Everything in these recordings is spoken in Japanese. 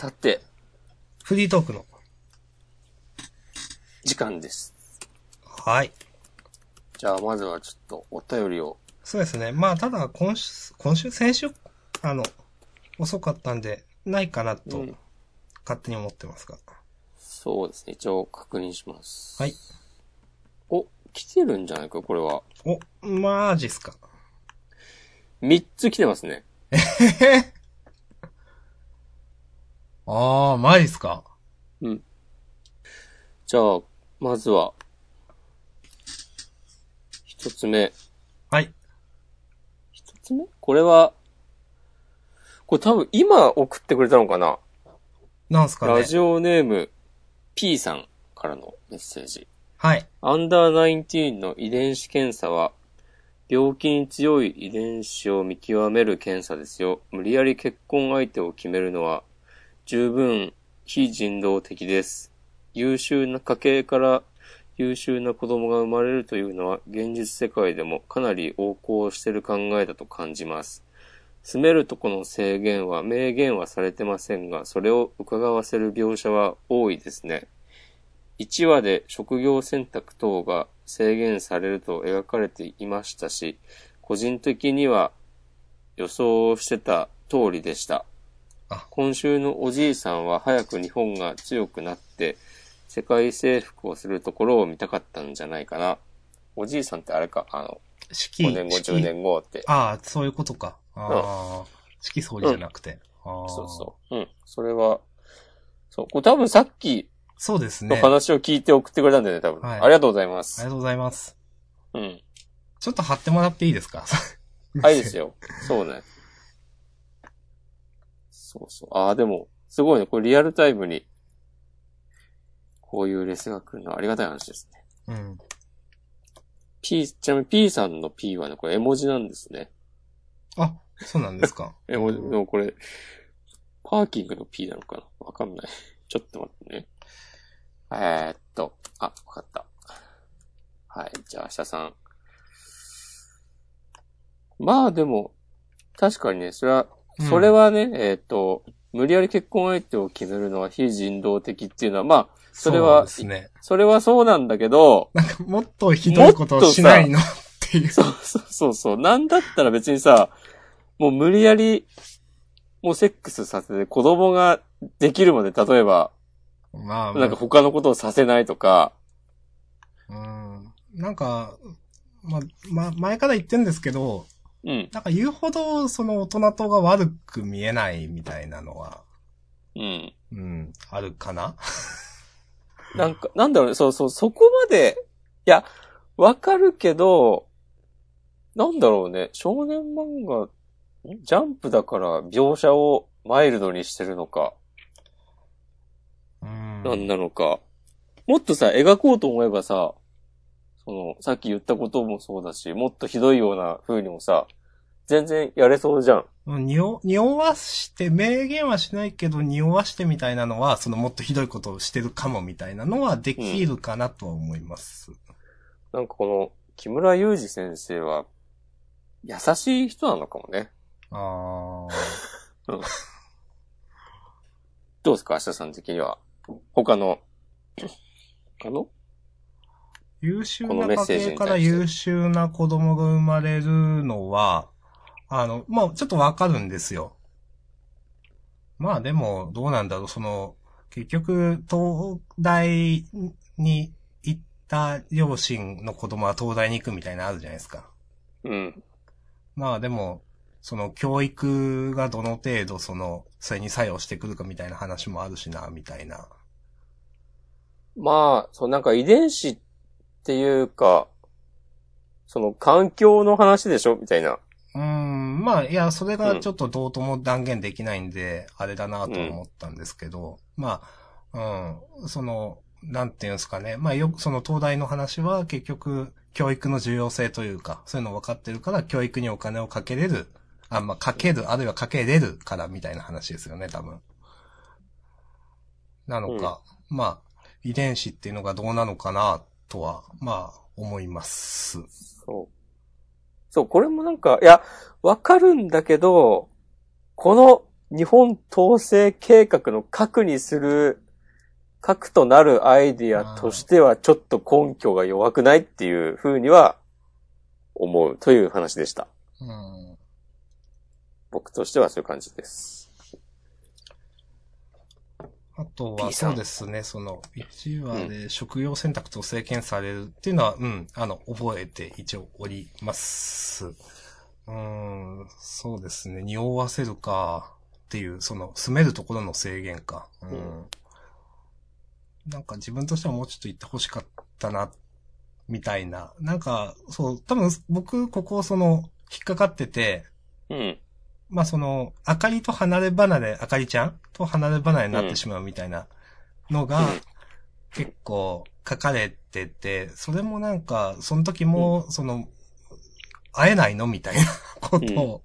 さて、フリートークの。時間です。はい。じゃあ、まずはちょっとお便りを。そうですね。まあ、ただ、今週、今週、先週、あの、遅かったんで、ないかなとうん、勝手に思ってますが。そうですね。一応確認します。はい。お、来てるんじゃないか、これは。お、マジっすか。3つ来てますね。あー、マジっすか。うん。じゃあ、まずは、一つ目。はい。一つ目？これは、これ多分今送ってくれたのかな？なんすかねラ。ジオネーム P さんからのメッセージ。はい。アンダー19の遺伝子検査は、病気に強い遺伝子を見極める検査ですよ。無理やり結婚相手を決めるのは、十分非人道的です。優秀な家系から優秀な子供が生まれるというのは、現実世界でもかなり横行している考えだと感じます。住めるとこの制限は明言はされてませんが、それを伺わせる描写は多いですね。1話で職業選択等が制限されると描かれていましたし、個人的には予想してた通りでした。今週のおじいさんは早く日本が強くなって世界征服をするところを見たかったんじゃないかな。おじいさんってあれか、あの、式、5年後、式10年後って。ああ、そういうことか。ああ、式総理じゃなくて。ああそうそう。うん。それは、そう。これ多分さっきそうですのね。あり話を聞いて送ってくれたんだよね、多分。はいありがとうございます。がとうございます。うん。ちょっと貼ってもらっていいですか？はいですよ。そうね。そうそう。ああ、でも、すごいね。これリアルタイムに、こういうレスが来るのはありがたい話ですね。うん。P、ちなみに P さんの P はね、これ絵文字なんですね。あ、そうなんですか。絵文字、でもこれ、パーキングの P なのかな？わかんない。ちょっと待ってね。えー、っと、あ、わかった。はい、じゃあ、明日さん。まあでも、確かにね、それは、うんそれはね、えーっと、無理やり結婚相手を決めるのは非人道的っていうのは、まあ、それはそね。それはそうなんだけど、なんか、もっとひどいことをしないの？っていう。そうそうそうそう。なんだったら別にさ、もう無理やり、もうセックスさせて子供ができるまで、例えば、まあ、なんか他のことをさせないとか、うん。なんか、まあ、ま、前から言ってんですけど、うん、なんか言うほど、その大人とが悪く見えないみたいなのは、うん。うん、あるかな？なんか、なんだろうね、そうそう、そこまで、いや、わかるけど、なんだろうね、少年漫画、ん？ジャンプだから描写をマイルドにしてるのか、うん。なんなのか。もっとさ、描こうと思えばさ、その、さっき言ったこともそうだし、もっとひどいような風にもさ、全然やれそうじゃん。うん匂、匂わして、明言はしないけど、匂わしてみたいなのは、そのもっとひどいことをしてるかもみたいなのはできるかなとは思います。なんかこの、木村祐二先生は、優しい人なのかもね。ああ。どうですか明日さん的には。他の、他の？優秀な家系に対してから優秀な子供が生まれるのは、あの、まあ、ちょっとわかるんですよ。まあでも、どうなんだろう、その、結局、東大に行った両親の子供は東大に行くみたいなのあるじゃないですか。うん。まあでも、その教育がどの程度その、それに作用してくるかみたいな話もあるしな、みたいな。まあ、そう、なんか遺伝子っていうか、その環境の話でしょ？みたいな。うーん、まあ、いや、それがちょっとどうとも断言できないんで、あれだなとは思ったんですけど、まあ、うん、その、なんていうんですかね。まあ、よくその東大の話は結局、教育の重要性というか、そういうの分かってるから、教育にお金をかけれる、あ、まあ、かける、あるいはかけれるからみたいな話ですよね、多分。なのか、まあ、遺伝子っていうのがどうなのかな、とは、まあ、思います。そう。そう、これもなんか、いや、わかるんだけど、この日本統制計画の核にする、核となるアイディアとしてはちょっと根拠が弱くないっていうふうには思うという話でした。うん。僕としてはそういう感じです。あとは、そうですね、その、1話で食用選択と制限されるっていうのは、うん、あの、覚えて一応おります。うーん、そうですね、匂わせるか、っていう、その、住めるところの制限か。うん。うんなんか自分としてはもうちょっと言ってほしかったな、みたいな。なんか、そう、多分僕、ここその、引っかかってて、うん。まあその、あかりと離れ離れ、あかりちゃんと離れ離れになってしまうみたいなのが、うん結構書かれてて、それもなんか、その時も、その、会えないのみたいな ことを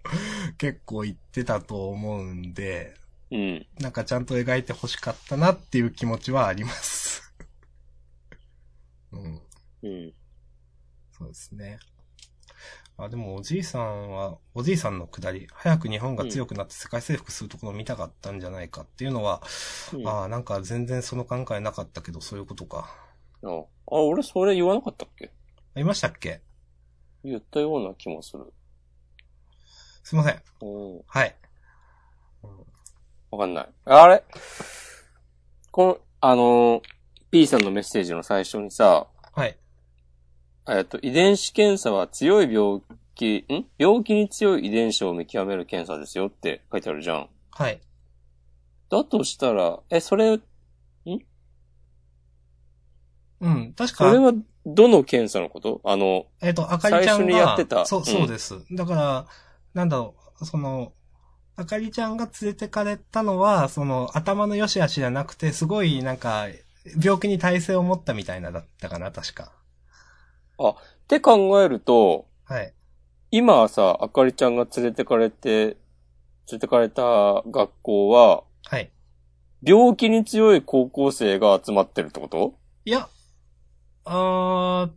結構言ってたと思うんで、うん。なんかちゃんと描いて欲しかったなっていう気持ちはあります。うん。うん。そうですね。あ、でもおじいさんは、おじいさんのくだり、早く日本が強くなって世界征服するところを見たかったんじゃないかっていうのは、うんああ、なんか全然その考えなかったけど、そういうことか。あ、あ俺それ言わなかったっけ？ありましたっけ？言ったような気もする。すいません。うん。はい。わかんない。あれ？この、あのー、P さんのメッセージの最初にさ、はい。えっと、遺伝子検査は強い病気、ん？病気に強い遺伝子を見極める検査ですよって書いてあるじゃん。はい。だとしたら、え、それ、うん。確か、それはどの検査のこと？あの、えっ、と、あかりちゃんが、最初にやってたそう、うんそうです。だから、なんだろう、その、あかりちゃんが連れてかれたのは、その、頭の良し悪しじゃなくて、すごい、なんか、病気に耐性を持ったみたいなだったかな、確か。って考えると、はい。今はさ、あかりちゃんが連れてかれて、連れてかれた学校は、はい。病気に強い高校生が集まってるってこと？いや、あー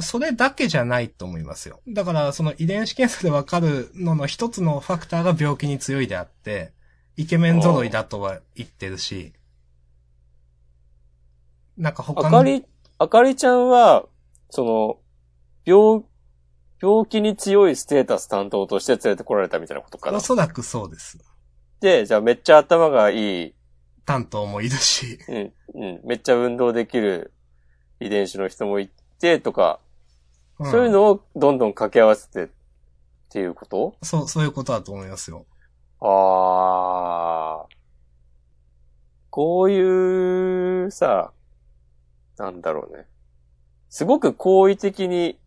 それだけじゃないと思いますよ。だから、その遺伝子検査でわかるのの一つのファクターが病気に強いであって、イケメン揃いだとは言ってるし、なんか他の。あかり、あかりちゃんは、その、病、病気に強いステータス担当として連れてこられたみたいなことかな？お。そらくそうです。で、じゃあめっちゃ頭がいい、担当もいるし。うん、うん、めっちゃ運動できる遺伝子の人もいて、とか、んそういうのをどんどん掛け合わせてっていうこと？そう、そういうことだと思いますよ。ああ。こういう、さ、なんだろうね。すごく好意的に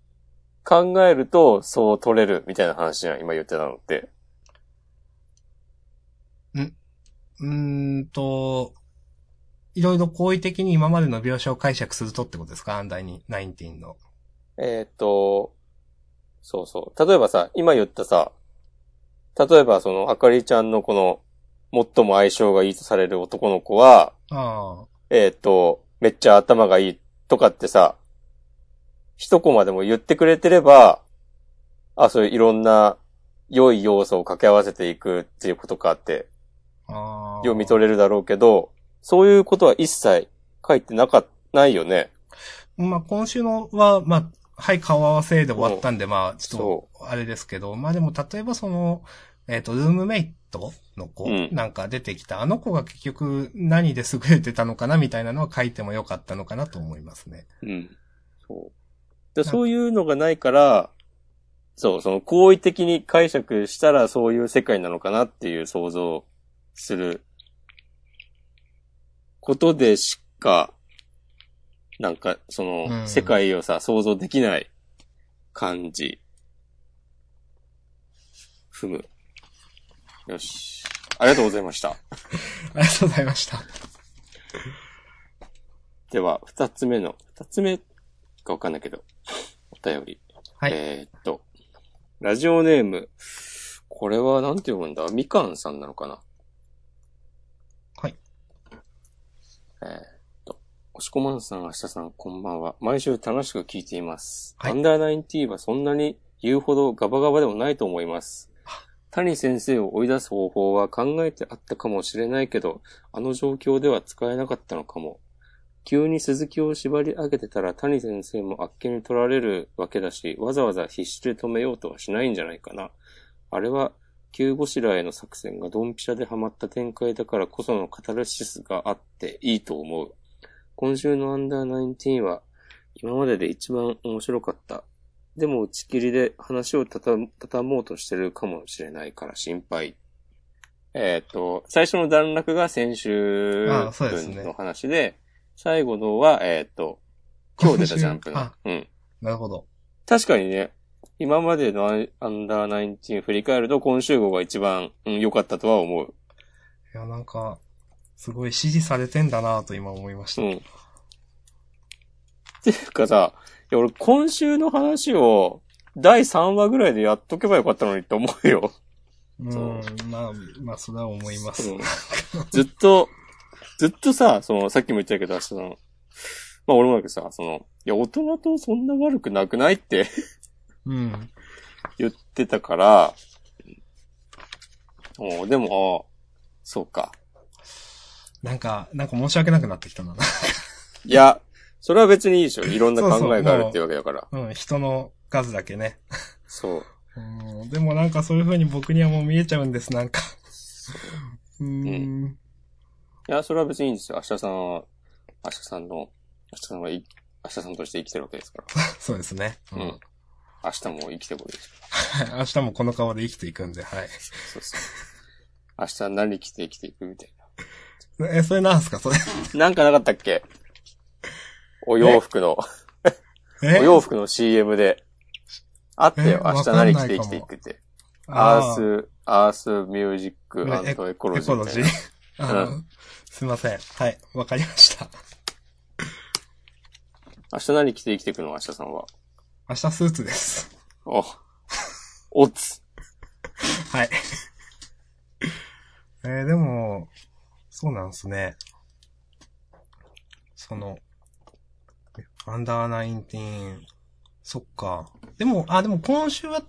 考えると、そう取れるみたいな話じゃん、今言ってたのって。うーんと、いろいろ好意的に今までの描写を解釈するとってことですか？アンダーに、ナインティーンの。えーっと、そうそう。例えばさ、今言ったさ、例えばその、あかりちゃんのこの、最も相性がいいとされる男の子は、あえーっと、めっちゃ頭がいいとかってさ、一コマでも言ってくれてれば、あ、そういういろんな良い要素を掛け合わせていくっていうことかってあ。ああ。読み取れるだろうけど、そういうことは一切書いてなか、ないよね。まあ、今週のは、まあ、はい、顔合わせで終わったんで、まあ、ちょそっと、あれですけど、まあでも、例えばその、えっ、と、ルームメイトの子、うんなんか出てきた、あの子が結局何で優れてたのかなみたいなのは書いてもよかったのかなと思いますね。うん。そう。でそういうのがないから、そう、その好意的に解釈したらそういう世界なのかなっていう想像をすることでしか、なんか、その、うん世界をさ、想像できない感じ。踏む。よし。ありがとうございました。ありがとうございました。では、二つ目の、二つ目かわかんないけど、お便り。はい。えーっと、ラジオネーム、これはなんて読むんだ？みかんさんなのかな？はい。えーっと、おしこまんさん、明日さん、こんばんは。毎週楽しく聞いています。はいアンダーナインティーはそんなに言うほどガバガバでもないと思います。谷先生を追い出す方法は考えてあったかもしれないけど、あの状況では使えなかったのかも。急に鈴木を縛り上げてたら谷先生もあっけに取られるわけだし、わざわざ必死で止めようとはしないんじゃないかな。あれは、急ごしらえの作戦がドンピシャでハマった展開だからこそのカタルシスがあっていいと思う。今週のアンダーナインティーンは今までで一番面白かった。でも打ち切りで話をたた、畳もうとしてるかもしれないから心配。えっ、と、最初の段落が先週分の話で、最後のは、えっ、と、今日出たジャンプのあ。うん。なるほど。確かにね、今までのアンダーナインティーン振り返ると今週号が一番うん良、かったとは思う。いや、なんか、すごい支持されてんだなと今思いました。うん。っていうかさ、いや俺今週の話を第3話ぐらいでやっとけばよかったのにって思うよ。うん、まあ、まあ、それは思います。うんずっと、ずっとさ、その、さっきも言ったけど、その、まあ俺もだけどさ、その、いや、大人とそんな悪くなくないってうん。言ってたから、おでも、あそうか。なんか、なんか申し訳なくなってきたな。いや、それは別にいいでしょ。いろんなそうそう考えがあるっていうわけだから。うん、人の数だけね。そう。うん、でもなんかそういう風に僕にはもう見えちゃうんです、なんか。うーん。いや、それは別にいいんですよ。明日さんは、明日さんの、明日さんはい、明日さんとして生きてるわけですから。そうですね。ううん。明日も生きてこいですか 明日もこの顔で生きていくんで、はい。ら。そうそう。明日何着て生きていくみたいえ、それなんすかそれ。な。なんかなかったっけ？お洋服の、え？お洋服の CM で。あったよ。え？明日何着て生きていくって。アース、アースミュージックねエコロエジーみたいコロジーな。。あうすいません。はい、わかりました。明日何着て生きていくの？明日さんは。明日スーツです。お、おつ。はい。えー、でも、そうなんですね。その、アンダーナインティーン、そっか。でも、あ、でも今週は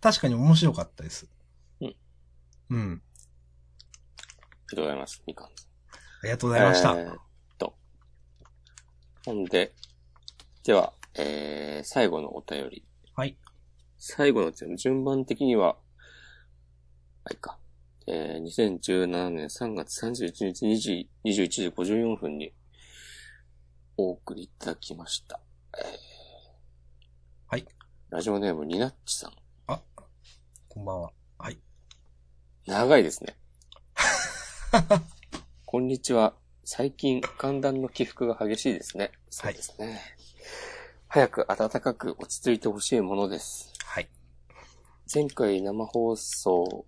確かに面白かったです。うん。うん。ありがとうございます。みかん。ありがとうございました。えーっと。ほんで、では、えー、最後のお便り。はい。最後の順順番的には、あいか。えー、2017年3月31日2時、21時54分にお送りいただきました。えー、はい。ラジオネームニナッチさん。こんばんは。はい。長いですね。こんにちは。最近、寒暖の起伏が激しいですね。そうですね。早く暖かく落ち着いてほしいものです。はい。前回生放送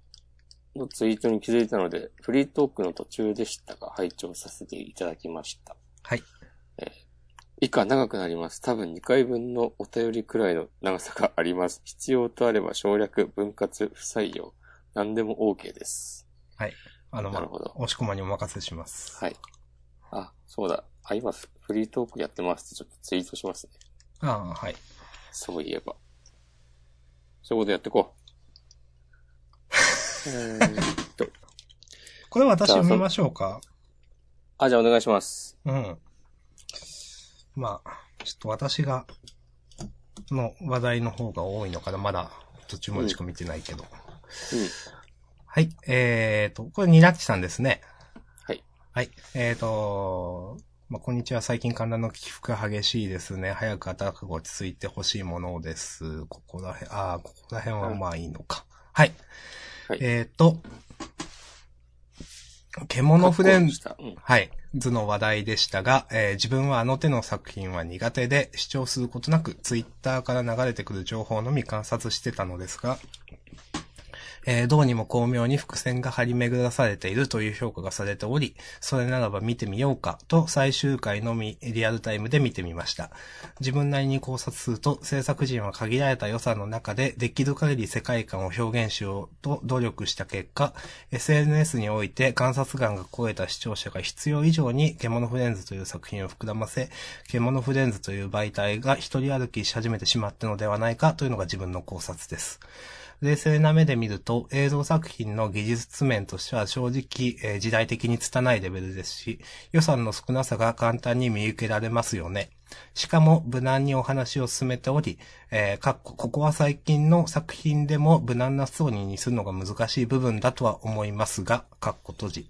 のツイートに気づいたので、フリートークの途中でしたが、拝聴させていただきました。はい。以下長くなります。多分2回分のお便りくらいの長さがあります。必要とあれば省略、分割、不採用。何でも OK です。はい。あの、まあなるほど、押し込まにお任せします。はい。あ、そうだ。あ、今フフリートークやってますってちょっとツイートしますね。ああ、はい。そういえば。そういうことやってこう。えーっと。これ私読みましょうか。あ、じゃあお願いします。うん。まあ、ちょっと私が、の話題の方が多いのかな。まだ途中までしか見てないけど。うん。はい。えーと、これニナッチさんですね。はい。はい。えーと、まあ、こんにちは。最近寒暖の起伏が激しいですね。早く暖かく落ち着いてほしいものです。ここら辺、ああ、ここら辺はまあいいのか。はい。はいえーと、獣フレンズ。うん。はい。図の話題でしたが、えー自分はあの手の作品は苦手で、視聴することなく、ツイッターから流れてくる情報のみ観察してたのですが、えーどうにも巧妙に伏線が張り巡らされているという評価がされており、それならば見てみようかと最終回のみリアルタイムで見てみました。自分なりに考察すると、制作陣は限られた予算の中でできる限り世界観を表現しようと努力した結果、SNS において観察眼が超えた視聴者が必要以上に獣フレンズという作品を膨らませ、獣フレンズという媒体が一人歩きし始めてしまったのではないかというのが自分の考察です。冷静な目で見ると映像作品の技術面としては正直、えー時代的に拙いレベルですし、予算の少なさが簡単に見受けられますよね。しかも無難にお話を進めており、えーかっこここは最近の作品でも無難なストーリーにするのが難しい部分だとは思いますが、かっこ閉じ。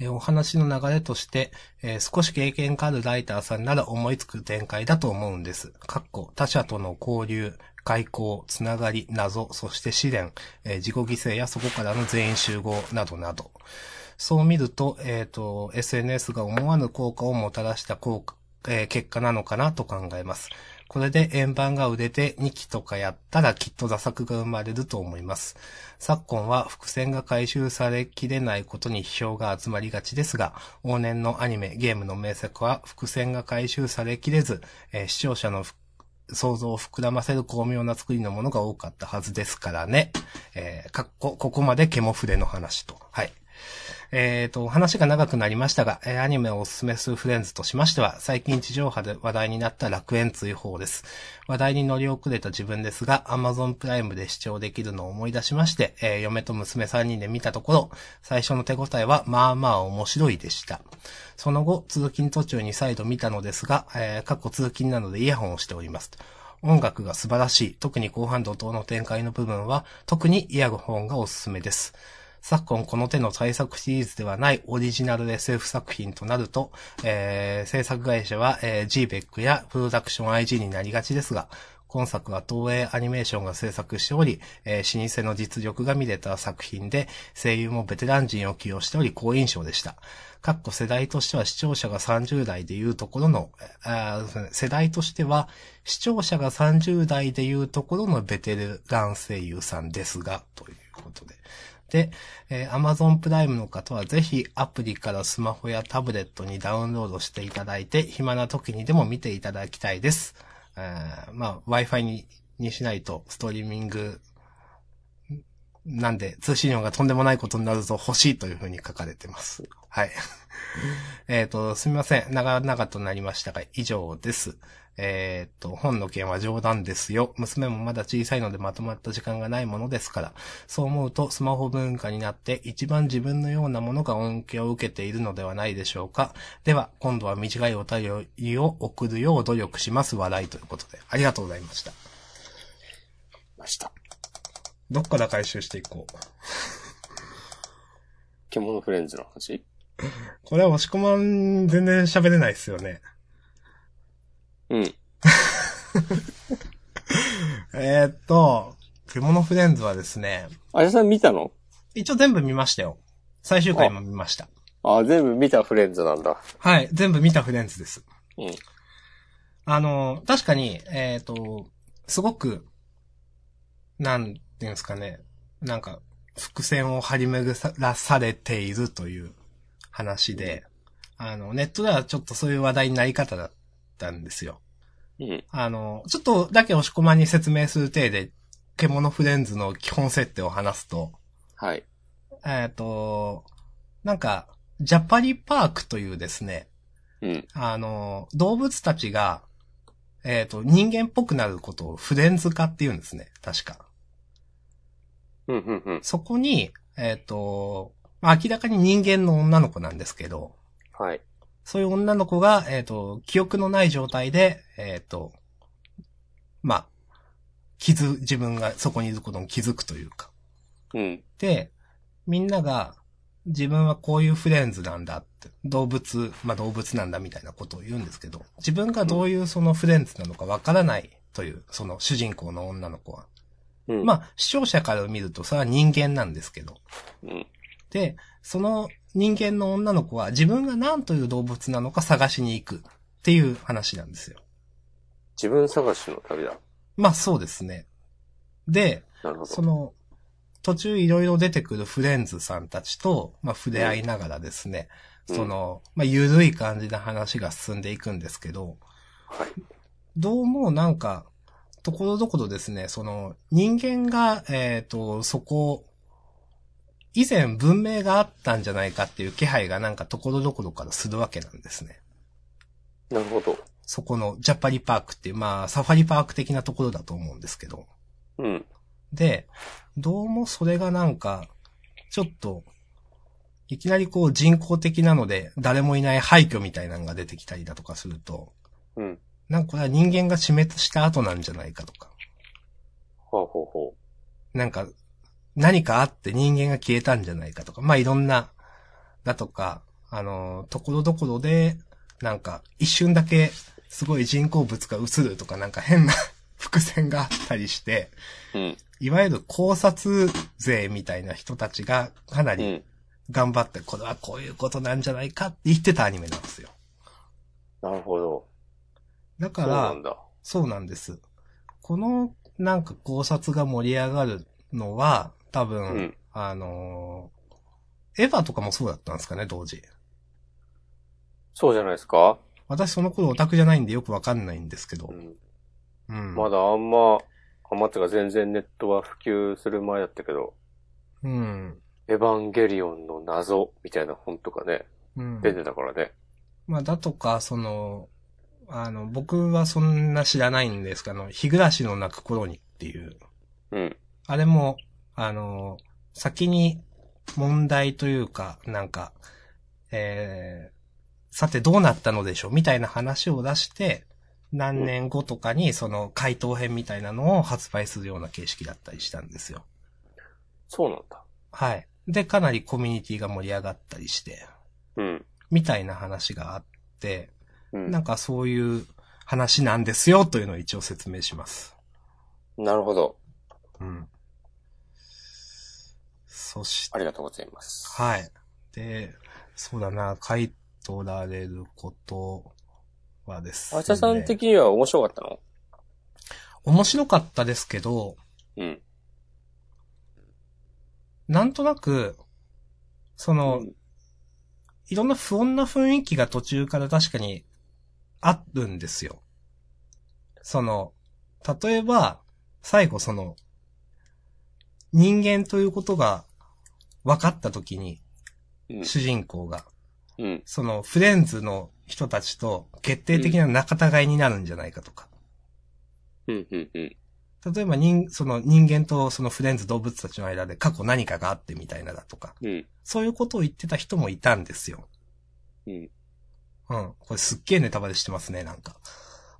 えーお話の流れとして、えー少し経験があるライターさんなら思いつく展開だと思うんです。かっこ他者との交流、外交、つながり、謎、そして試練、えー自己犠牲やそこからの全員集合などなど。そう見ると、えっ、と、SNS が思わぬ効果をもたらした効果、えー結果なのかなと考えます。これで円盤が売れて2期とかやったらきっと打作が生まれると思います。昨今は伏線が回収されきれないことに批評が集まりがちですが、往年のアニメ、ゲームの名作は伏線が回収されきれず、えー視聴者の想像を膨らませる巧妙な作りのものが多かったはずですからね。えーかっこ、ここまでケモフレの話と。はい。えっ、と、話が長くなりましたが、えアニメをおすすめするフレンズとしましては、最近地上波で話題になった楽園追放です。話題に乗り遅れた自分ですが、Amazon プライムで視聴できるのを思い出しまして、えー嫁と娘3人で見たところ、最初の手応えはまあまあ面白いでした。その後、通勤途中に再度見たのですが、えー、過去通勤なのでイヤホンをしております。音楽が素晴らしい。特に後半怒涛の展開の部分は、特にイヤホンがおすすめです。昨今この手の対策シリーズではないオリジナル SF 作品となると、えー制作会社は、えー GBEC やプロダクション IG になりがちですが、今作は東映アニメーションが制作しており、えー老舗の実力が見れた作品で、声優もベテラン人を起用しており好印象でした。かっこ世代としては視聴者が30代でいうところの、世代としては視聴者が30代でいうところのベテラン声優さんですが、ということで。で、えー Amazon プライムの方はぜひアプリからスマホやタブレットにダウンロードしていただいて、暇な時にでも見ていただきたいです。えーまあ、Wi-Fi ににしないとストリーミングなんで通信量がとんでもないことになるぞ欲しいというふうに書かれてます。はい。えっと、すみません。長々となりましたが、以上です。えっと、本の件は冗談ですよ。娘もまだ小さいのでまとまった時間がないものですから。そう思うとスマホ文化になって一番自分のようなものが恩恵を受けているのではないでしょうか。では、今度は短いお便りを送るよう努力します。笑いということで。ありがとうございました。ました。どっから回収していこう。獣フレンズの話？これは押し込まん全然喋れないですよね。うん。えー、っと、獣フレンズはですね、あやさん見たの？一応全部見ましたよ。最終回も見ました。あ、全部見たフレンズなんだ。はい、全部見たフレンズです。うん。あの、確かに、えーっと、すごく、なんていうんですかね、なんか、伏線を張り巡らされているという話で、あの、ネットではちょっとそういう話題になり方だったんですよ。うん。あの、ちょっとだけ押し込まんに説明する程で、獣フレンズの基本設定を話すと、はい。えっ、と、なんか、ジャパリパークというですね、うん。あの、動物たちが、えっ、と、人間っぽくなることをフレンズ化って言うんですね、確か。うん、うん、うん。そこに、えっ、と、まあ明らかに人間の女の子なんですけど、はい。そういう女の子が、えっ、と、記憶のない状態で、えっ、と、まあ、気づ、自分がそこにいることに気づくというか。うん。で、みんなが、自分はこういうフレンズなんだって、動物、まあ動物なんだみたいなことを言うんですけど、自分がどういうそのフレンズなのかわからないという、その主人公の女の子は。うん。まあ、視聴者から見るとそれは人間なんですけど。うん。で、その人間の女の子は自分が何という動物なのか探しに行くっていう話なんですよ。自分探しの旅だ。まあそうですね。で。その、途中いろいろ出てくるフレンズさんたちと、まあ触れ合いながらですね、うんその、まあゆるい感じな話が進んでいくんですけど、はい。どうもなんか、ところどころですね、その、人間が、えっ、と、そこ、以前文明があったんじゃないかっていう気配がなんかところどころからするわけなんですね。なるほど。そこのジャパリパークっていう、まあサファリパーク的なところだと思うんですけど。うん。で、どうもそれがなんか、ちょっと、いきなりこう人工的なので、誰もいない廃墟みたいなのが出てきたりだとかすると、うん。なんかこれは人間が死滅した後なんじゃないかとか、ほうほうほなんか、何かあって人間が消えたんじゃないかとか、まあいろんな、だとか、あの、ところどころで、なんか、一瞬だけ、すごい人工物が映るとか、なんか変な 伏線があったりして、う。うん。いわゆる考察勢みたいな人たちがかなりうん。頑張って、これはこういうことなんじゃないかって言ってたアニメなんですよ。なるほど。だから。そうなんです。この、なんか考察が盛り上がるのは、多分、うんあのーエヴァとかもそうだったんですかね、当時。そうじゃないですか？私その頃オタクじゃないんでよくわかんないんですけどう。ん。うん。まだあんま、あんまってか全然ネットは普及する前だったけど、うん。エヴァンゲリオンの謎みたいな本とかね、うん。出てたからね。まあ、だとか、その、あの、僕はそんな知らないんですけど、あの日暮らしの泣く頃にっていう、うん。あれも、あの、先に問題というか、なんか、えー、さてどうなったのでしょう？みたいな話を出して、何年後とかにその回答編みたいなのを発売するような形式だったりしたんですよ。そうなんだ。はい。で、かなりコミュニティが盛り上がったりして、うん。みたいな話があって、うん。なんかそういう話なんですよというのを一応説明します。なるほど。うん。そして、ありがとうございます。はい。で、そうだな、書いとられることはですね。あちゃさん的には面白かったの？面白かったですけど、うん。なんとなく、その、うんいろんな不穏な雰囲気が途中から確かにあるんですよ。その、例えば、最後その、人間ということが分かった時に、うん。主人公が、うん。そのフレンズの人たちと決定的な仲違いになるんじゃないかとか。うん。うん。うん。例えば人、その人間とそのフレンズ動物たちの間で過去何かがあってみたいなだとか。うん。そういうことを言ってた人もいたんですよ。うん。うん。これすっげえネタバレしてますね、なんか。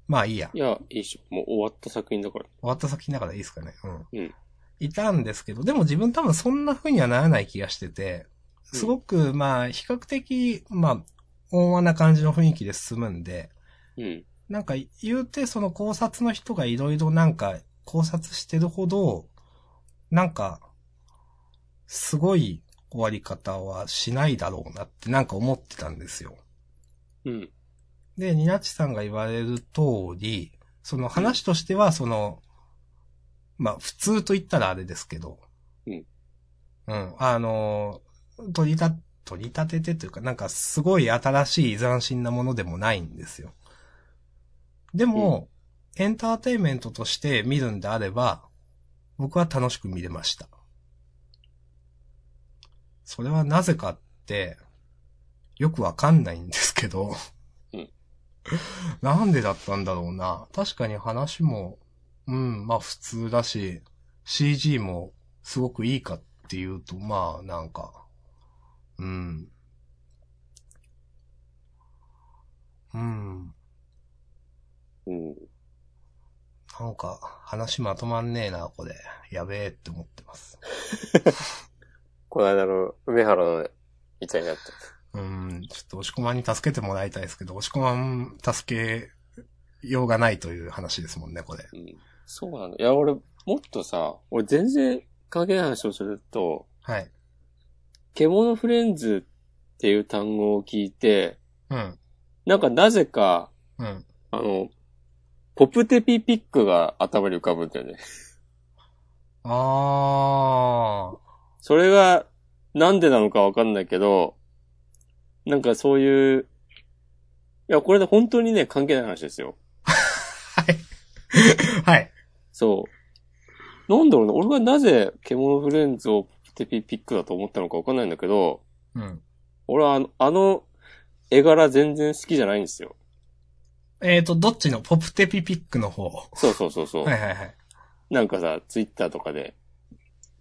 まあいいや。いや、いいっしょ。もう終わった作品だから。終わった先だからいいですかね。うん。うん。いたんですけど、でも自分多分そんな風にはならない気がしてて、すごく、まあ、比較的、まあ、温和な感じの雰囲気で進むんで、うん。なんか言うてその考察の人がいろいろなんか考察してるほど、なんか、すごい終わり方はしないだろうなってなんか思ってたんですよ。うん。で、ニナチさんが言われる通り、その話としてはその、まあ普通と言ったらあれですけど、うん。うん。あの、取りた、取り立ててというか、なんかすごい新しい斬新なものでもないんですよ。でも、エンターテインメントとして見るんであれば、僕は楽しく見れました。それはなぜかって、よくわかんないんですけど、うん なんでだったんだろうな。確かに話も、うん、まあ普通だし、CG もすごくいいかっていうと、まあなんか、うん。うん。うん。なんか、話まとまんねえな、これ。やべえって思ってます。この間の梅原のみたいになってうん、ちょっと押し込まんに助けてもらいたいですけど、押し込まん助けようがないという話ですもんね、これ。うん。そうなんだ。いや、俺、もっとさ、俺全然関係ない話をすると、はい。獣フレンズっていう単語を聞いて、うん。なんかなぜか、うん。あの、ポプテピピックが頭に浮かぶんだよね。あー。それが、なんでなのかわかんないけど、なんかそういう、いや、これで本当にね、関係ない話ですよ。はい。はい。そう。なんだろうな、俺がなぜ、獣フレンズをポプテピピックだと思ったのかわかんないんだけど、うん。俺はあの、あの絵柄全然好きじゃないんですよ。えーと、どっちの？ポプテピピックの方。そうそうそうそう。はいはいはい。なんかさ、ツイッターとかで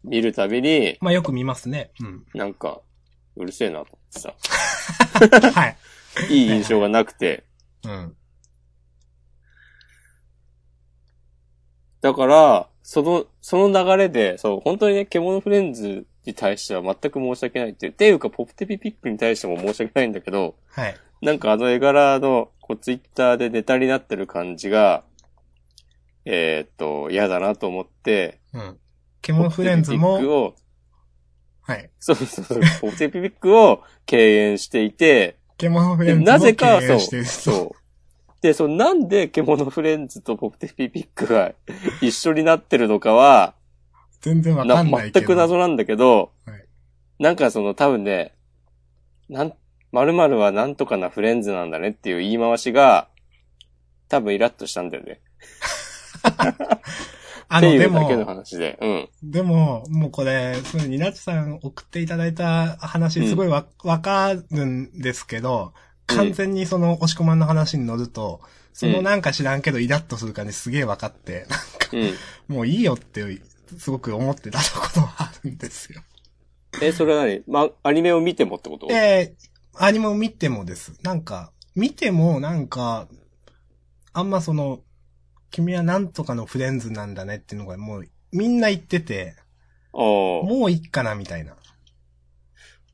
見るたびに、まあよく見ますね。うん。なんか、うるせえなと思ってさ、はい。いい印象がなくて、うん。だから、その、その流れで、そう、本当にね、獣フレンズに対しては全く申し訳ないっていう、っていうか、ポプテピピックに対しても申し訳ないんだけど、はい。なんかあの絵柄の、こう、ツイッターでネタになってる感じが、えーっと、嫌だなと思って、うん。ケモンフレンズも、を、はい。そうそうそう、ポプテピピックを敬遠していて、ケモンフレでンズもなぜか、そう、経営してるそう。で、そう、なんで獣フレンズとポプテピピックが一緒になってるのかは、全然わなかんないけど。全く謎なんだけど、はいなんかその多分ね、なん、〇〇はなんとかなフレンズなんだねっていう言い回しが、多分イラッとしたんだよね。あの、でも、話で。うん。でも、もうこれ、そのニナチさん送っていただいた話、すごいわ、わかるんですけど、完全にその、押し込まんの話に乗ると、そのなんか知らんけどイラッとする感じすげえ分かって、うん。もういいよって、すごく思ってたことはあるんですよ。え、それは何？ま、アニメを見てもってこと？で、アニメを見てもです。なんか、見てもなんか、あんまその、君はなんとかのフレンズなんだねっていうのがもうみんな言ってて、もういいかなみたいな。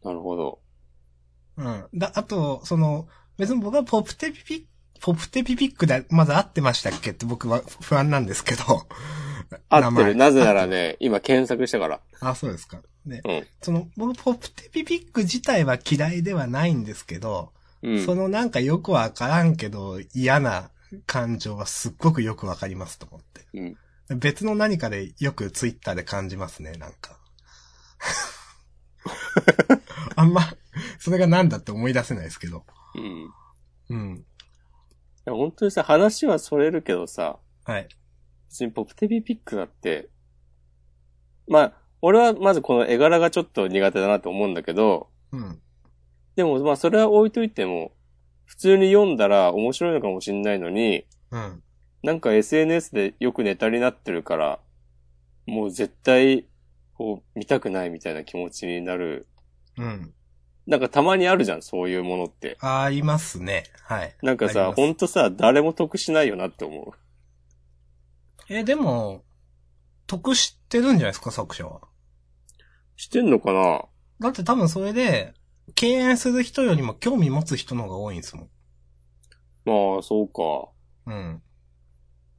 なるほど。うん。だ、あと、その、別に僕はポプテピピック、ポプテピピックでまだ合ってましたっけって僕は不安なんですけど。合ってる。なぜならね、今検索したから。あ、そうですか。ね。うん。その、僕、ポプテピピック自体は嫌いではないんですけど、うん。そのなんかよくわからんけど嫌な感情はすっごくよくわかりますと思って。うん。別の何かでよくツイッターで感じますね、なんか。あんま、それが何だって思い出せないですけど。うん。いうん。や本当にさ、話はそれるけどさ、はい。別にポプテビピックだって、まあ、俺はまずこの絵柄がちょっと苦手だなと思うんだけど、うん。でもまあそれは置いといても、普通に読んだら面白いのかもしんないのに、うん。なんか SNS でよくネタになってるから、もう絶対、こう、見たくないみたいな気持ちになる。うん。なんかたまにあるじゃん、そういうものって。ありますね。はい。なんかさ、ほんとさ、誰も得しないよなって思う。え、でも、得してるんじゃないですか、作者は。してんのかな？だって多分それで、敬遠する人よりも興味持つ人の方が多いんですもん。まあ、そうか。うん。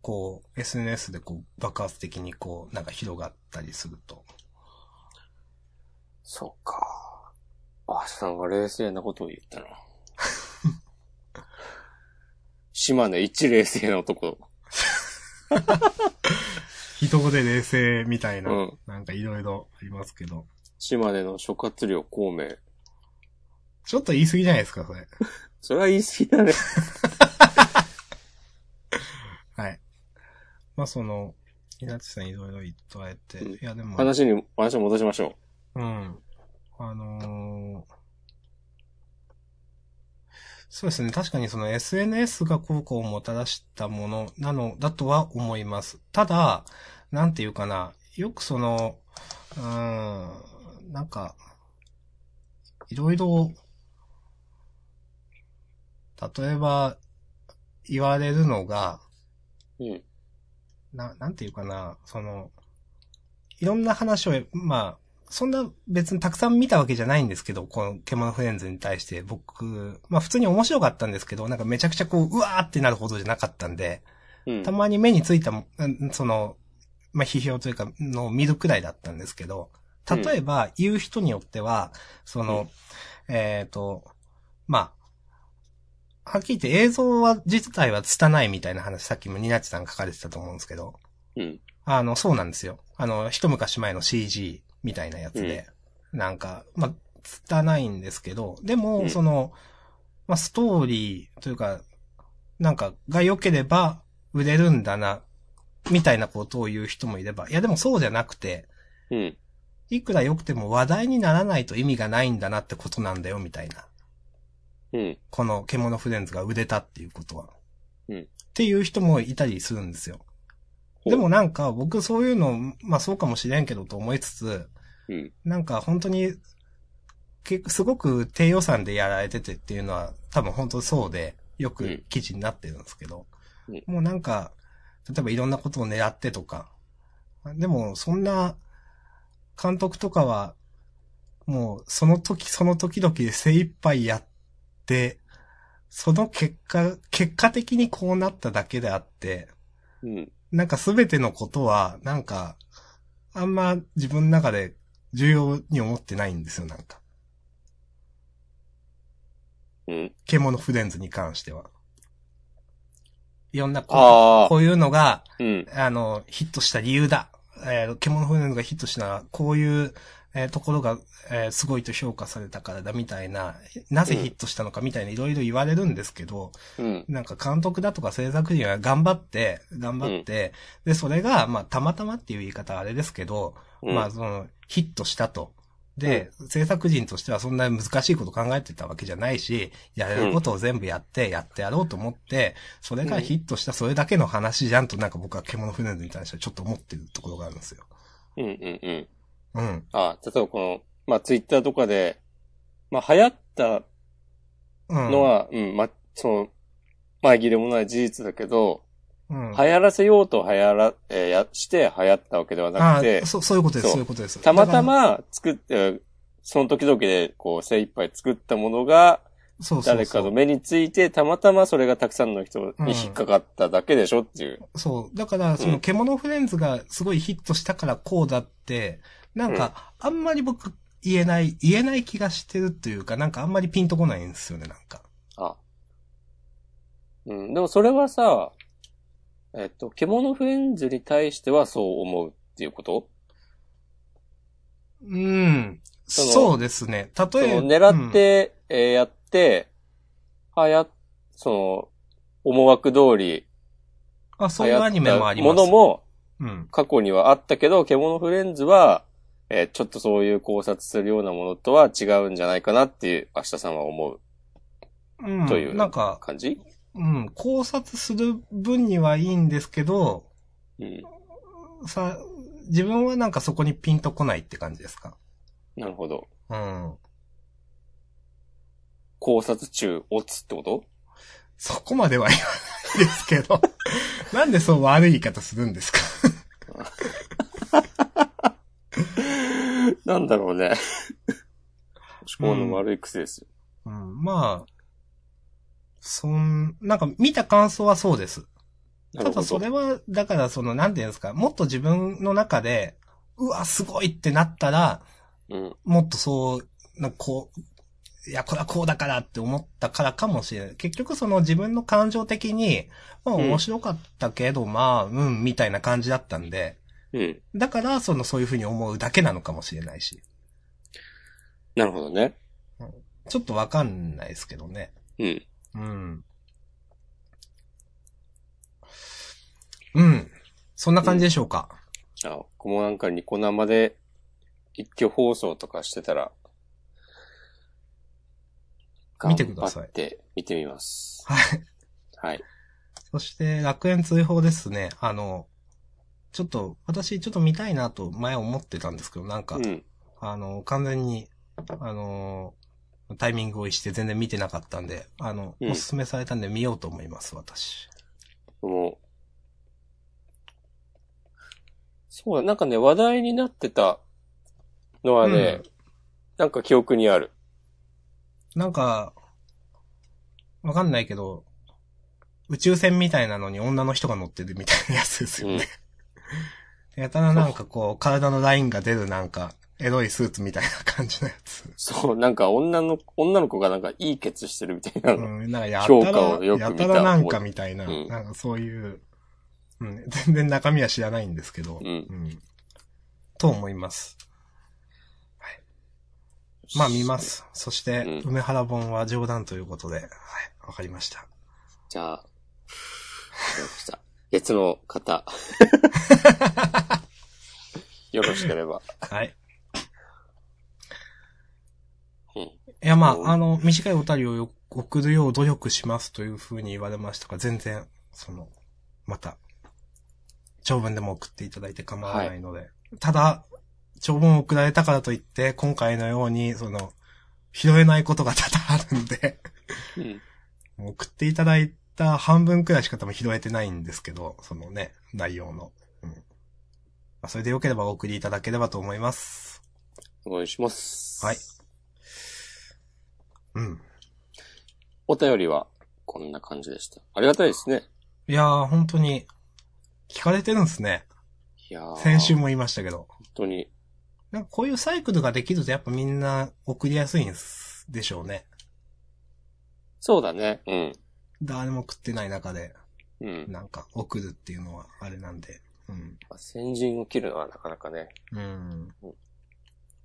こう、SNS でこう、爆発的にこう、なんか広がったりすると。そうか。あ、さんが冷静なことを言ったな。島根一冷静な男。人語で冷静みたいな、うんなんかいろいろありますけど。島根の諸葛亮孔明。ちょっと言い過ぎじゃないですか、それ。それは言い過ぎだね。はい。まあその、稲地さんいろいろ言っとあえて、うんいやでも、話に、話を戻しましょうん。あのーそうですね。確かにその SNS が効果をもたらしたものなのだとは思います。ただ、なんていうかな。よくその、うーん、なんか、いろいろ、例えば、言われるのが、う。うん。な、なんていうかな、その、いろんな話を、まあ、そんな別にたくさん見たわけじゃないんですけど、この獣フレンズに対して僕、まあ普通に面白かったんですけど、なんかめちゃくちゃこう、うわーってなるほどじゃなかったんで、うん。たまに目についたその、まあ批評というか、のを見るくらいだったんですけど、例えば言う人によっては、その、えっ、と、まあ、はっきり言って映像は、自体は拙いみたいな話、さっきもニナチさん書かれてたと思うんですけど、うん。あの、そうなんですよ。あの、一昔前の CG みたいなやつで、なんか、まあ、拙いんですけど、でも、うんその、まあ、ストーリーというか、なんか、が良ければ売れるんだな、みたいなことを言う人もいれば、いやでもそうじゃなくて、うん。いくら良くても話題にならないと意味がないんだなってことなんだよ、みたいな。うん。この獣フレンズが売れたっていうことは。うんっていう人もいたりするんですよ。でもなんか僕そういうの、まあそうかもしれんけどと思いつつ、うん。なんか本当に、結すごく低予算でやられててっていうのは多分本当そうで、よくうん記事になってるんですけど、うんもうなんか、例えばいろんなことを狙ってとか、でもそんな監督とかは、もうその時その時々で精一杯やって、その結果、結果的にこうなっただけであって、うん。なんかすべてのことは、なんか、あんま自分の中で重要に思ってないんですよ、なんか。うん。獣フレンズに関しては。いろんなこああこういうのが、うん。あの、ヒットした理由だ。えー、獣フレンズがヒットしたのは、こういう、えーところが、えーすごいと評価されたからだ、みたいな、なぜヒットしたのかみたいないろいろ言われるんですけど、うん。なんか監督だとか制作陣が頑張って、頑張って、で、それが、まあ、たまたまっていう言い方はあれですけど、うんまあ、その、ヒットしたと。で、制作陣としてはそんな難しいこと考えてたわけじゃないし、やれることを全部やって、やってやろうと思って、それがヒットしたそれだけの話じゃんとなんか僕は獣フレンズに対してはちょっと思ってるところがあるんですよ。うん。うん。うん。うん。あ例えばこの、まあ、ツイッターとかで、まあ、流行ったうん。のは、うん、ま、その、紛れもない事実だけど、うん、流行らせようと流行ら、えーや、して流行ったわけではなあくて、そそういうことです、そういうことです。たまたま作って、その時々で、こう、精一杯作ったものが、ら、そうそう誰かの目について、たまたまそれがたくさんの人に引っかかっただけでしょっていう。そう。だから、その、獣フレンズがすごいヒットしたからこうだって、なんか、あんまり僕、言えない、言えない気がしてるっていうか、なんかあんまりピンとこないんですよね、なんか。あ。うん、でもそれはさ、えっと、獣フレンズに対してはそう思うっていうこと？うん。そのそうですね。そ例えの狙っ、て、えーやって、はや、その、思惑通り、うんあ、そういうアニメもあたります。ものもうん。過去にはあったけど、獣フレンズは、えーちょっとそういう考察するようなものとは違うんじゃないかなっていう、明日さんは思ううん。というなんか、感じ？うん、考察する分にはいいんですけど、うん。さ、自分はなんかそこにピンとこないって感じですか？なるほど。うん。考察中、オツってこと？そこまでは言わないですけど、なんでそう悪い言い方するんですか？なんだろうね。思考の悪い癖ですよ。うん、まあ、そん、なんか見た感想はそうです。ただそれは、だからその、なんていうんですか、もっと自分の中で、うわ、すごいってなったら、うん。もっとそう、なんかこう、いや、これはこうだからって思ったからかもしれない。結局その自分の感情的に、まあうん面白かったけど、まあ、うん、みたいな感じだったんで、うん。だから、その、そういうふうに思うだけなのかもしれないし。なるほどね。ちょっとわかんないですけどね。うん。うん。うん。そんな感じでしょうか。あ、僕もなんかニコ生で一挙放送とかしてたら、見てくださいって見てみます。はい。はい。そして、楽園追放ですね。あの、ちょっと、私ちょっと見たいなと前思ってたんですけど、なんか、うん。あの、完全に、あの、タイミングを逸して全然見てなかったんで、あの、うんおすすめされたんで見ようと思います、私。もう、そうだ、なんかね、話題になってたのはね、うんなんか記憶にある。なんか、わかんないけど、宇宙船みたいなのに女の人が乗ってるみたいなやつですよね。やたらなんかこう、体のラインが出るなんか、エロいスーツみたいな感じのやつ。そう、なんか女の、女の子がなんかいいケツしてるみたいなの。うん、なんかやた評価ら、をよく見たやたらなんかみたいな、うんなんかそういう、うん、全然中身は知らないんですけど、うんと思います。はい。まあ見ま。す。そして、うん梅原本は冗談ということで、はい、わかりました。じゃあ、わかりました。別の方。よろしければ。はい。うん。いや、まうんあ、あの、短いお便りをよ送るよう努力しますというふうに言われましたが、全然、その、また、長文でも送っていただいて構わないので。ただ、長文を送られたからといって、今回のように、その、拾えないことが多々あるんで、うん。送っていただいた半分くらいしか多分拾えてないんですけど、そのね、内容の。うん。まあ、それでよければお送りいただければと思います。お願いします。はい。うん。お便りは、こんな感じでした。ありがたいですね。いやー、本当に、聞かれてるんですね。いやー先週も言いましたけど。本当に、なんかこういうサイクルができるとやっぱみんな送りやすいんですでしょうね。そうだね。うん。誰も送ってない中で、うん。なんか送るっていうのはあれなんで。うん。先陣を切るのはなかなかね、うん。あ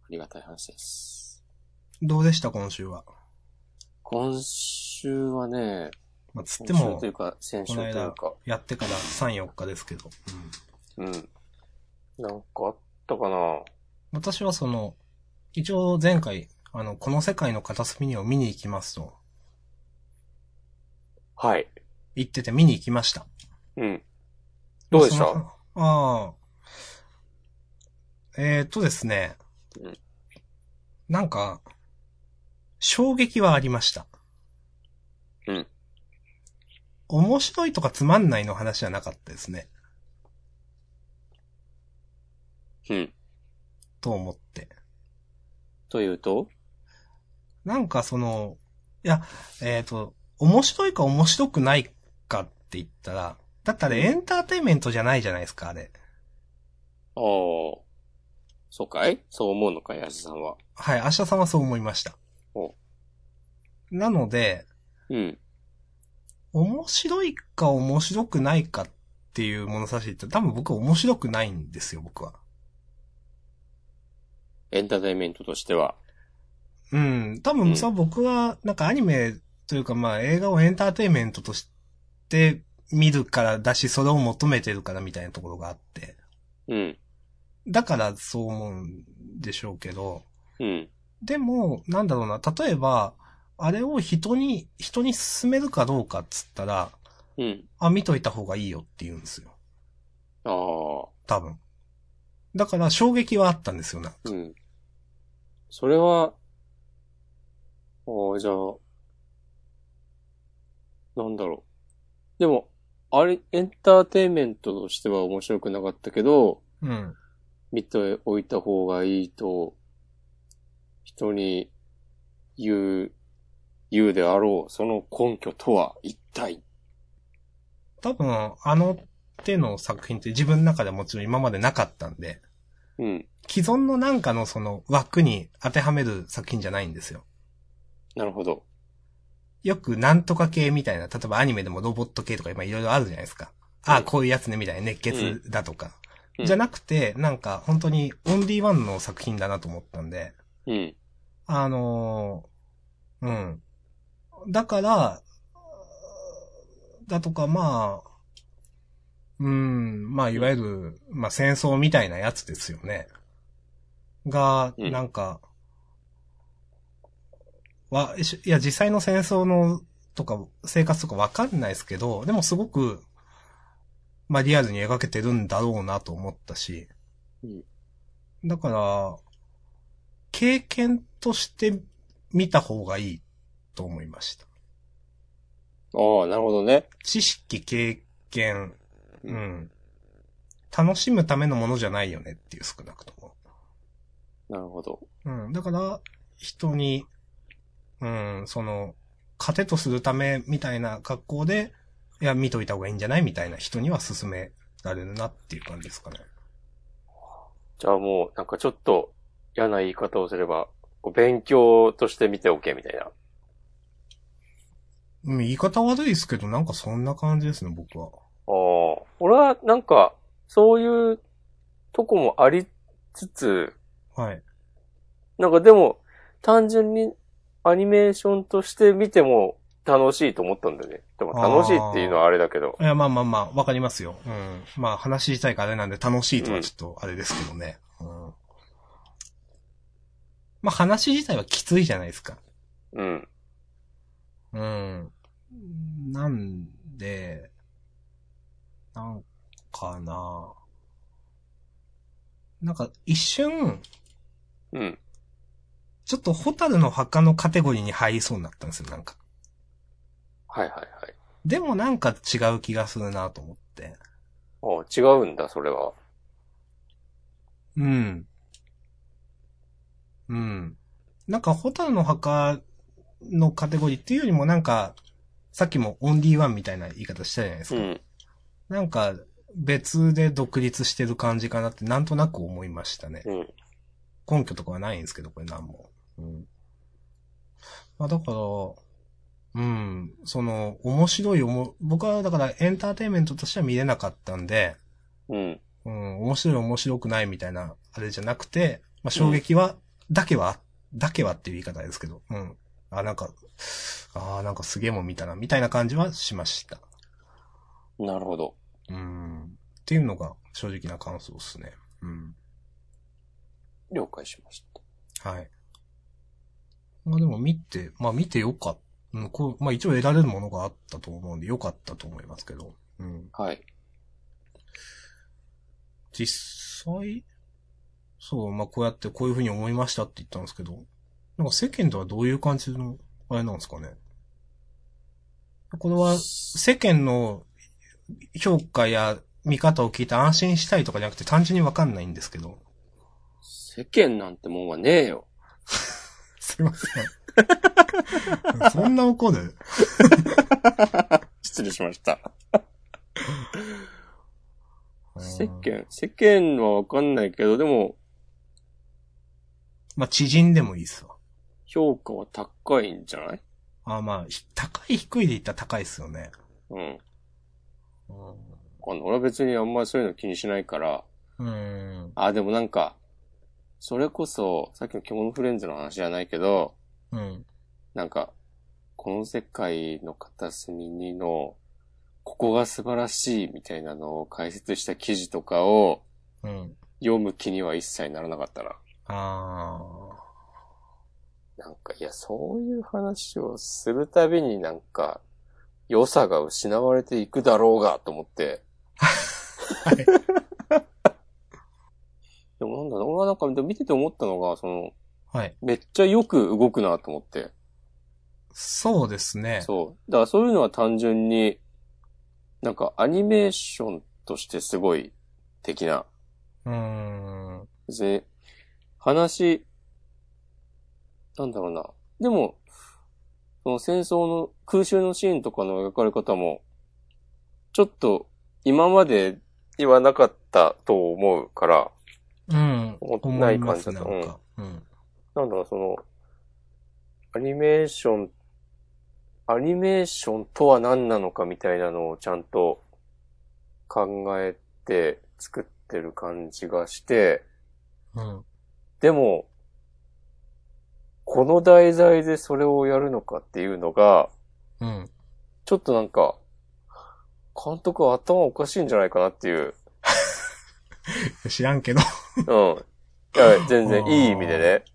りがたい話です。どうでした今週は？今週はね、まあ、つってもという、か、先週というか、やってから3、4日ですけど。うん。うん。なんかあったかな私はその、一応前回、あの、この世界の片隅にを見に行きますとはい。言ってて見に行きました。うん。どうでした？ああ。えー、っとですね。うんなんか、衝撃はありました。うん。面白いとかつまんないの話じゃなかったですね。うん。と思って。というと？なんかその、いや、えっ、と、面白いか面白くないかって言ったら、だったらエンターテインメントじゃないじゃないですか、あれ。ああ。そうかい？そう思うのかい、安田さんは。はい、明日さんはそう思いましたお。なので、うん。面白いか面白くないかっていう物差しったら多分僕は面白くないんですよ、僕は。エンターテインメントとしては。うん。多分さ、うん僕は、なんかアニメというかまあ映画をエンターテインメントとして見るからだし、それを求めてるからみたいなところがあって。うん。だからそう思うんでしょうけど。うん。でも、なんだろうな、例えば、あれを人に、人に勧めるかどうかっつったら、うん。あ、見といた方がいいよって言うんですよ。ああ。多分。だから衝撃はあったんですよな。うん。それは、ああ、じゃあ、なんだろう。でも、あれ、エンターテインメントとしては面白くなかったけど、うん。見ておいた方がいいと、人に言う、言うであろう、その根拠とは一体？多分、あの手の作品って自分の中ではもちろん今までなかったんで、うん。既存のなんかのその枠に当てはめる作品じゃないんですよ。なるほど。よくなんとか系みたいな、例えばアニメでもロボット系とか今いろいろあるじゃないですか。ああ、うんこういうやつねみたいな熱血だとか。うんじゃなくて、なんか本当にオンリーワンの作品だなと思ったんで、うん。あのーうん。だから、だとかまあ、うん、まあいわゆる、まあ戦争みたいなやつですよね。が、うんなんか、わ、いや実際の戦争のとか生活とかわかんないですけど、でもすごく、まあリアルに描けてるんだろうなと思ったし、うんだから、経験として見た方がいいと思いました。ああ、なるほどね。知識、経験、ううんん。楽しむためのものじゃないよねっていう少なくとも。なるほど。うん。だから、人に、うん、その、糧とするためみたいな格好で、いや、見といた方がいいんじゃないみたいな人には勧められるなっていう感じですかね。じゃあもう、なんかちょっと嫌な言い方をすれば、勉強として見ておけ、みたいな。うん、言い方悪いですけど、なんかそんな感じですね、僕は。ああ。俺はなんか、そういうとこもありつつ、はい。なんかでも、単純にアニメーションとして見ても楽しいと思ったんだよね。でも楽しいっていうのはあれだけど。いや、まあまあまあ、わかりますよ。うん。まあ話自体があれなんで楽しいとはちょっとあれですけどね。うん。まあ話自体はきついじゃないですか。うん。うん。なんで、なんかななんか、一瞬、うん。ちょっとホタルの墓のカテゴリーに入りそうになったんですよ、なんか。はいはいはい。でもなんか違う気がするなと思って。あ違うんだ、それは。うん。うん。なんか、ホタルの墓のカテゴリーっていうよりもなんか、さっきもオンリーワンみたいな言い方したじゃないですか。うん。なんか、別で独立してる感じかなってなんとなく思いましたね。うん。根拠とかはないんですけど、これなんも。うん。まあだから、うん、その、面白いおも、僕はだからエンターテインメントとしては見れなかったんで、うん。うん、面白い面白くないみたいな、あれじゃなくて、まあ衝撃は、だけは、だけはっていう言い方ですけど、うん。あ、なんか、ああ、なんかすげえもん見たな、みたいな感じはしました。なるほど。うん。っていうのが正直な感想ですね。うん。了解しました。はい。まあでも見て、まあ見てよかった。うん、こう、まあ一応得られるものがあったと思うんでよかったと思いますけど。うん。はい。実際、そう、まあこうやってこういうふうに思いましたって言ったんですけど、なんか世間とはどういう感じの、あれなんですかね？これは世間の評価や見方を聞いて安心したいとかじゃなくて単純にわかんないんですけど。世間なんてもんはねえよ。すいません。そんな怒る？失礼しました。世間、世間はわかんないけど、でも、まあ、知人でもいいっすわ。評価は高いんじゃない？あまあ、ひ高い低いで言ったら高いっすよね。うん。俺は別にあんまりそういうの気にしないから、うん。あ、でもなんか、それこそ、さっきの獣フレンズの話じゃないけど、うん。なんか、この世界の片隅にの、ここが素晴らしいみたいなのを解説した記事とかをうん。読む気には一切ならなかったな。あなんか、いや、そういう話をするたびになんか、良さが失われていくだろうが、と思って。は いでもなんだろう、俺はなんか見てて思ったのが、その、あ。はい。めっちゃよく動くなと思って。そうですね。そう。だからそういうのは単純に、なんかアニメーションとしてすごい的な。う。ん。別に、話、なんだろうな。でも、その戦争の空襲のシーンとかの描かれ方も、ちょっと今までにはなかったと思うから、うん。思思ないい感じだった。うん。なんだろう、その、アニメーション、アニメーションとは何なのかみたいなのをちゃんと考えて作ってる感じがして、うん。でも、この題材でそれをやるのかっていうのが、うん。ちょっとなんか、監督は頭おかしいんじゃないかなっていう。知らんけど。うん。いや、全然いい意味でね。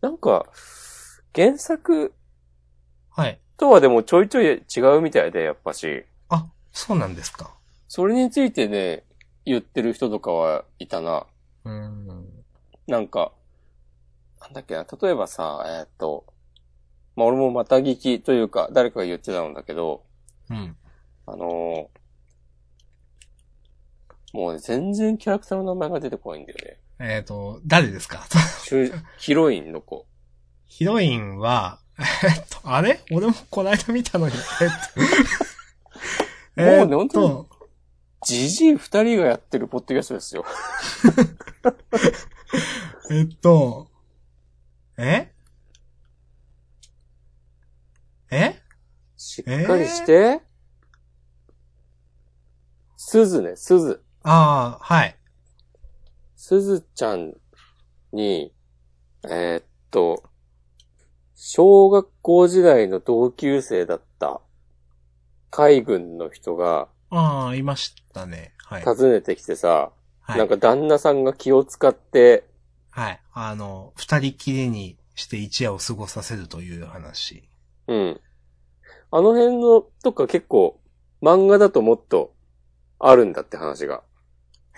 なんか、原作はい。とはでもちょいちょい違うみたいで、やっぱし。あ、そうなんですか。それについてね、言ってる人とかはいたな。うん。なんか、なんだっけな、例えばさ、えーっと、まあ、俺もまた聞きというか、誰かが言ってたんだけど、うん。あのーもうね全然キャラクターの名前が出てこないんだよね。えっ、と、誰ですか？主ヒロインの子。ヒロインは、えっと、あれ？俺もこの間見たのに。えっと。もうねえっ本当と、ジジイ二人がやってるポッドキャストですよ。えっと、え？え？しっかりして。すずね、すず。ああ、はい。すずちゃんに、えーっと、小学校時代の同級生だった海軍の人がああ、いましたね。はい。訪ねてきてさ、はい。なんか旦那さんが気を使って、はい。あの、二人きりにして一夜を過ごさせるという話。うん。あの辺のとか結構漫画だともっとあるんだって話が。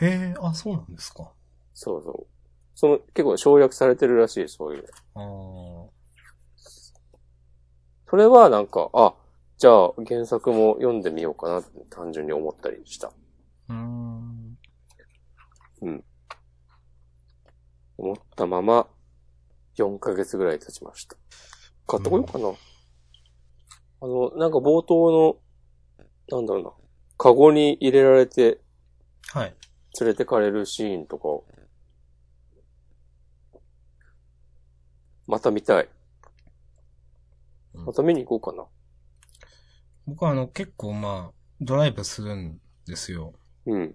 へえ、あ、そうなんですか。そうそう。その、結構省略されてるらしい、そういうの。ああ。それはなんか、あ、じゃあ原作も読んでみようかなって単純に思ったりした。うーん。思ったまま、4ヶ月ぐらい経ちました。買ってこようかな。あの、なんか冒頭の、なんだろうな、カゴに入れられてはい。連れてかれるシーンとかを、また見たい。また見に行こうかな。僕はあの、結構まあ、ドライブするんですよ。うん。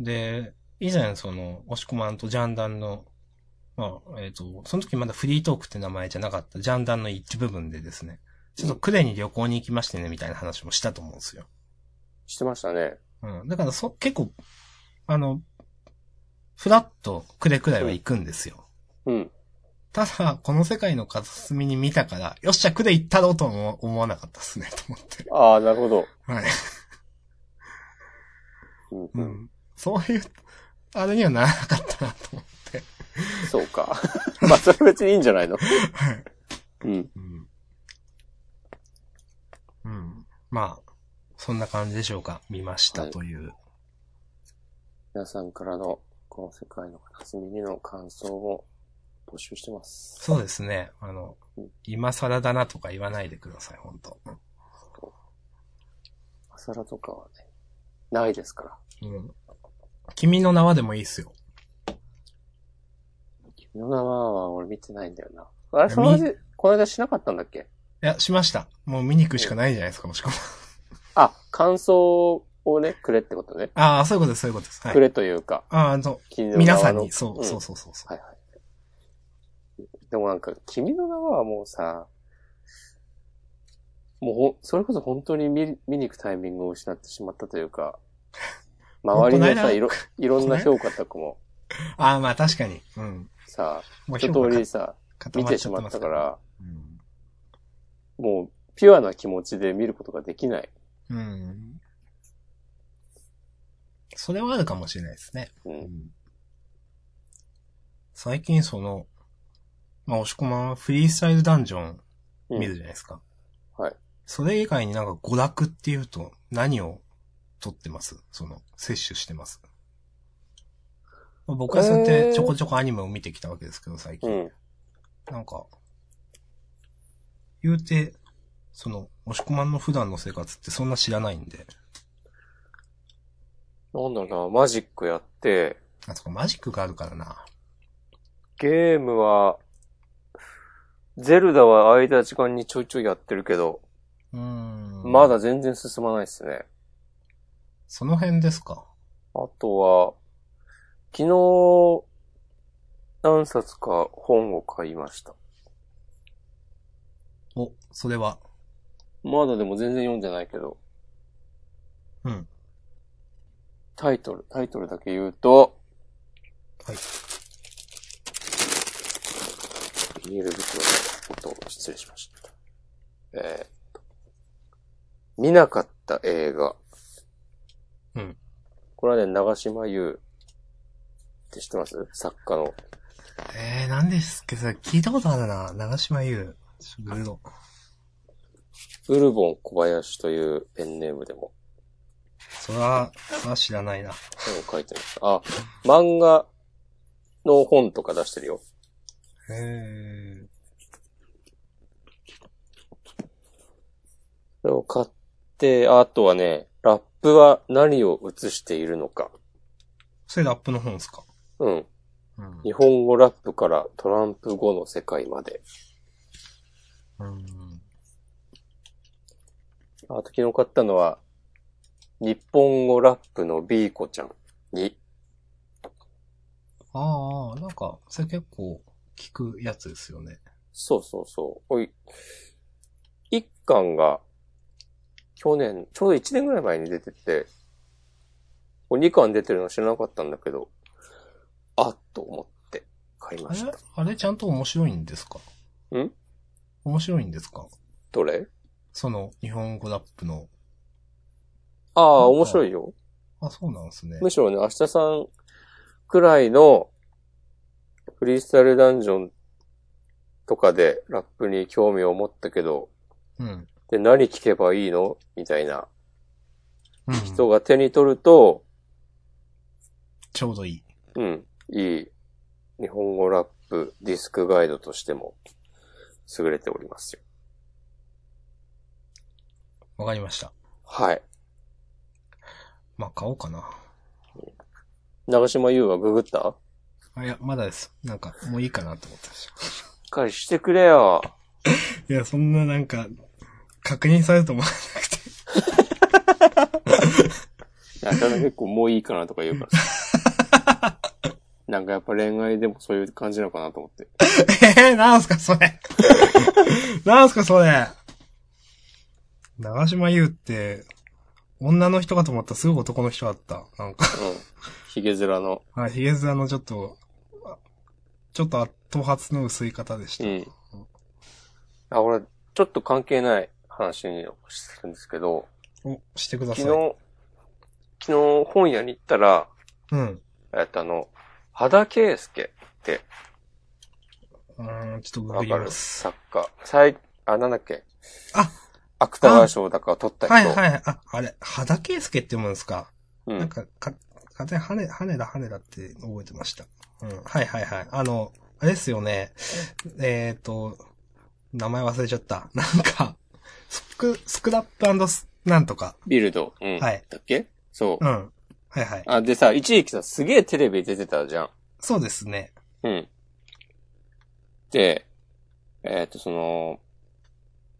で、以前その、押し込まんとジャンダンの、まあ、えっ、と、その時まだフリートークって名前じゃなかったジャンダンの一部分でですね、ちょっとクレに旅行に行きましてね、みたいな話もしたと思うんですよ。してましたね。うん。だからそ、結構、あの、フラッとクレくらいは行くんですよ。うん。ただ、この世界の片隅に見たから、よっしゃ、クレ行ったろうとは思思わなかったですね、と思って。ああ、なるほど。はい。うん。そういう、あれにはならなかったなと思って。そうか。まあ、それ別にいいんじゃないの？はい。うん。うん。うん。まあ、そんな感じでしょうか。見ましたという。皆さんからの、この世界の片隅にの感想を募集してます。そうですね。あの、今更だなとか言わないでください、本当朝ラとかはね、ないですから。うん。君の名はでもいいっすよ。君の名は俺見てないんだよな。あれ、その話、この間しなかったんだっけ？いや、しました。もう見に行くしかないじゃないですか、もしくは。あ、感想をね、くれってことね。ああ、そういうことです、そういうことです。はい。くれというか、ああ、あの、皆さんに、そう、んそうそうそうそう。はいはい。でもなんか、君の名はもうさ、もうほ、それこそ本当に見見に行くタイミングを失ってしまったというか、周りのさ、いろ、いろんな評価とかも ああ、まあ確かに。うん。さ、もう一通りさ、見てしまったか。ら、うん。もう、ピュアな気持ちで見ることができない。うん。それはあるかもしれないですね。うん。最近その、まあ、押し込まんはフリースタイルダンジョンうん見るじゃないですか。はい。それ以外になんか娯楽っていうと何を取ってます？その、摂取してます？まあ僕はそうやってちょこちょこアニメを見てきたわけですけど、最近。うん。なんか、言うて、その、押し込まんの普段の生活ってそんな知らないんで。なんだろうな、マジックやって、あ、そこマジックがあるからな。ゲームは、ゼルダは空いた時間にちょいちょいやってるけど、うーん。ま。だ全然進まないですね。その辺ですか？あとは、昨日、何冊か本を買いました。お、それは？まだでも全然読んでないけど、うん。タイトル、タイトルだけ言うと、はい。ビニール袋のことを失礼しました。えーっと、見なかった映画。うん。これはね、長島優って知ってます？作家の。えー、なんですっけど、聞いたことあるな。長島優。ウルボン小林というペンネームでもそれは、それは知らないな。本を書いてました。あ、漫画の本とか出してるよ。へそれを買って、あとはね、ラップは何を映しているのか。それラップの本ですか？うん。うん。日本語ラップからトランプ後の世界まで。うん。あと昨日買ったのは、日本語ラップのビーコちゃんに、ああ、なんか、それ結構聞くやつですよね。そうそうそう。おい、一巻が、去年、ちょうど一年ぐらい前に出てて、これ二巻出てるの知らなかったんだけど、あっと思って買いあれました。あれ？ちゃんと面白いんですか？ん？面白いんですか？どれ？その、日本語ラップのああ、面白いよ。あ、そうなんですね。むしろね、明日さんくらいのフリースタイルダンジョンとかでラップに興味を持ったけど、うん。で、何聞けばいいの？みたいなうん、人が手に取ると、ちょうどいい。うん、いい日本語ラップディスクガイドとしても優れておりますよ。わかりました。はい。まあ、買おうかな。長島優はググった？あ、いや、まだです。なんか、もういいかなと思ってまししっかりしてくれよ。た。いや、そんななんか、確認されると思わなくて。いや、ただ結構もういいかなとか言うからさ。なんかやっぱ恋愛でもそういう感じなのかなと思って。えー、なんすか、それ。なんすか、それ。長島優って、女の人かと思ったらすぐ男の人だった。なんか、うん。ヒゲ面の。あ、ヒゲ面のちょっと、あちょっと頭髪の薄い方でした。うん。あ、俺、ちょっと関係ない話にするんですけど、お、してください。昨日、昨日本屋に行ったら、うん。えっとあの、肌圭介ってうーん、ちょっとわかる？作家。最、あ、なんだっけ？あ芥川賞だか取った人。はいはい。あ、あれ、肌圭介って読むんですか、うん。なんか、か、風羽、羽田羽田って覚えてました。うん。はいはいはい。あの、あれですよね。えっ、と、名前忘れちゃった。なんか、スク、スクラップス、なんとか。ビルド。うん。はいだっけ？そうう。ん。はいはい。あ、でさ、一時期さ、すげえテレビ出てたじゃん。そうですね。うん。で、えっ、と、その、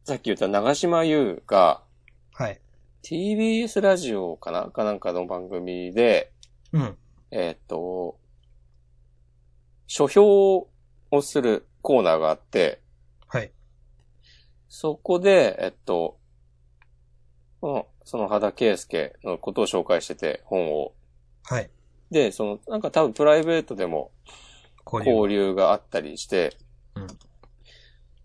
さっき言った長島優が、はい。TBS ラジオかな？かなんかの番組で、うん。えっ、と、書評をするコーナーがあって、はい。そこで、えっと、この、その肌圭介のことを紹介してて、本を。はい。で、その、なんか多分プライベートでも交流。があったりして、うん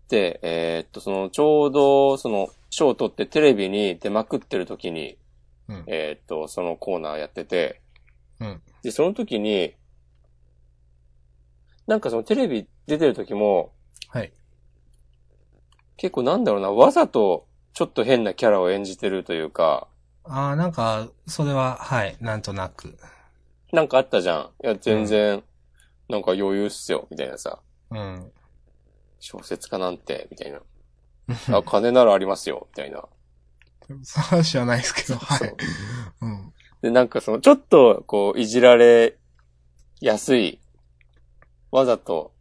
で、えーっと、その、ちょうど、その、賞を取ってテレビに出まくってる時に、うん。えーっと、そのコーナーやってて、うん。で、その時に、なんかそのテレビ出てる時も、はい。結構なんだろうな、わざとちょっと変なキャラを演じてるというか、ああ、なんか、それは、はい。なんとなく。なんかあったじゃん。いや、全然、なんか余裕っすよ、みたいなさ。うん。小説家なんて、みたいな。あ、金ならありますよ、みたいな。そうは知らないですけど、はそうい。うん。で、なんかその、ちょっと、こう、いじられやすい、わざと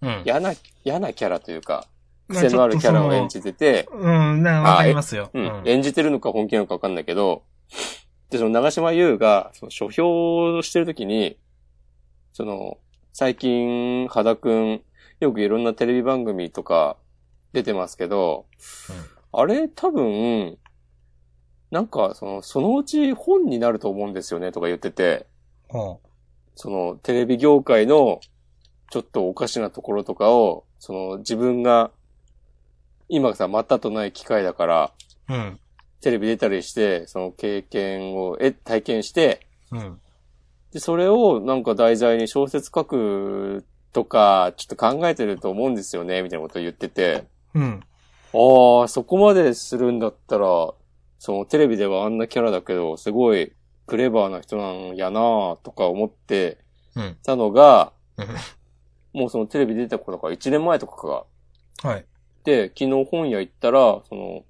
うん。嫌な、嫌なキャラというか、癖のあるキャラを演じてて、うん、な、わかりますよ。うん、演じてるのか本気なのかわかんないけど、で、その長島優が、その書評をしてるときに、その、最近、肌くん、よくいろんなテレビ番組とか出てますけど、あれ多分、なんか、その、そのうち本になると思うんですよねとか言ってて、ほその、テレビ業界の、ちょっとおかしなところとかを、その、自分が、今さ、またとない機会だから、う。うん。テレビ出たりして、その経験を、え、体験して、うん。で、それをなんか題材に小説書くとか、ちょっと考えてると思うんですよね、みたいなことを言ってて、うん。ああ、そこまでするんだったら、そのテレビではあんなキャラだけど、すごいクレバーな人なんやなとか思ってうん。たのが、うんもうそのテレビ出た頃から1年前とかが、はい。で、昨日本屋行ったら、その、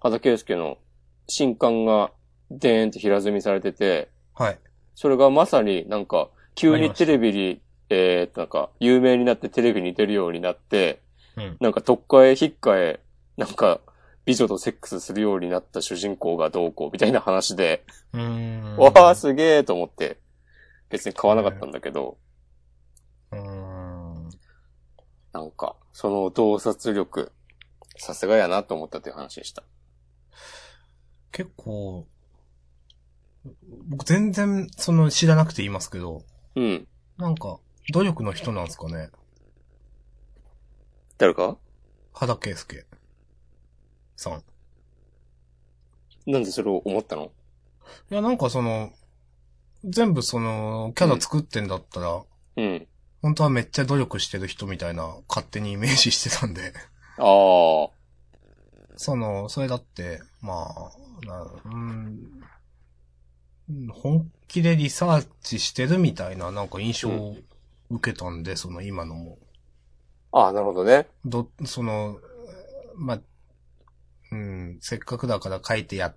畑圭介の新刊が、でーんって平積みされてて、はい。それがまさになんか、急にテレビに、えーっと、なんか、有名になってテレビに出るようになって、うん。なんか、特化へ引っかえ、なんか、美女とセックスするようになった主人公がどうこうみたいな話で、うーん。わーすげえと思って、別に買わなかったんだけど、うーん。なんか、その洞察力、さすがやなと思ったという話でした。結構、僕全然、その、知らなくて言いますけど、うん。なんか、努力の人なんですかね。誰か？肌圭介さん。なんでそれを思ったの？いや、なんかその、全部その、キャラ作ってんだったら、うん。本当はめっちゃ努力してる人みたいな、勝手にイメージしてたんで。ああ。その、それだって、まあ、なうん、うん本気でリサーチしてるみたいな、なんか印象を受けたんで、その今のも。ああ、なるほどね。ど、その、まあ、うん、せっかくだから書いてや、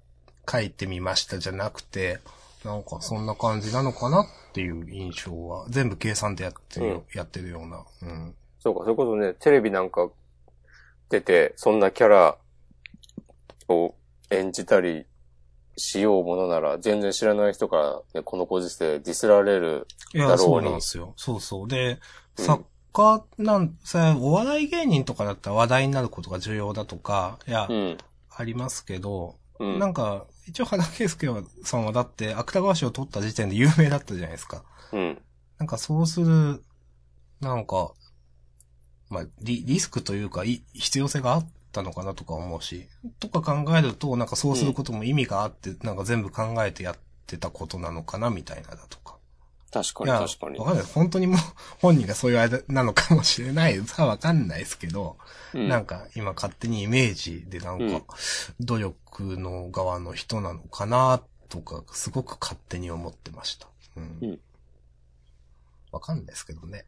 書いてみましたじゃなくて、なんかそんな感じなのかなっていう印象は、全部計算でやってるよ、やってるような。うん。そうか、それこそね、テレビなんか出て、そんなキャラを演じたりしようものなら、全然知らない人から、ね、このご時世ディスられる。いや、だろうにそうなんですよ。そうそう。で、うん作家なん、さ、お笑い芸人とかだったら話題になることが重要だとか、いや、うん。ありますけど、うん。なんか、一応原圭介さんはだって芥川賞を取った時点で有名だったじゃないですか。うん。なんかそうする、なんか、まあ、リ、リスクというか、い、必要性があったのかなとか思うし、とか考えると、なんかそうすることも意味があって、なんか全部考えてやってたことなのかな、みたいなだとか。確かに確かにわ。かんない。本当にもう、本人がそういうあれなのかもしれないさ、わかんないですけど、うんなんか今勝手にイメージでなんうんか、努力の側の人なのかな、とか、すごく勝手に思ってました。うん。うんわかんないですけどね。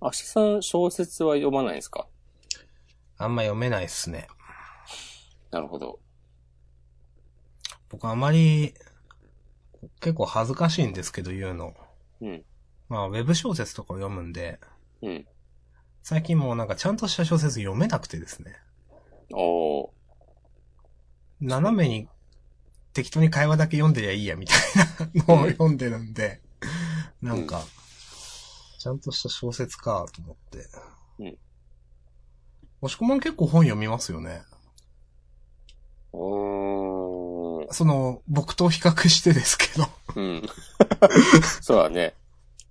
明日さん小説は読まないんですか？あんま読めないっすね。なるほど。僕あまり、結構恥ずかしいんですけど言うの。うん。まあ、ウェブ小説とかを読むんで、うん。最近もうなんかちゃんとした小説読めなくてですね。おー。斜めに適当に会話だけ読んでりゃいいやみたいなのを読んでるんで、なんか、ちゃんとした小説かと思って。うん。押し込まん結構本読みますよね。うーん。その、僕と比較してですけど。うん。そうだね。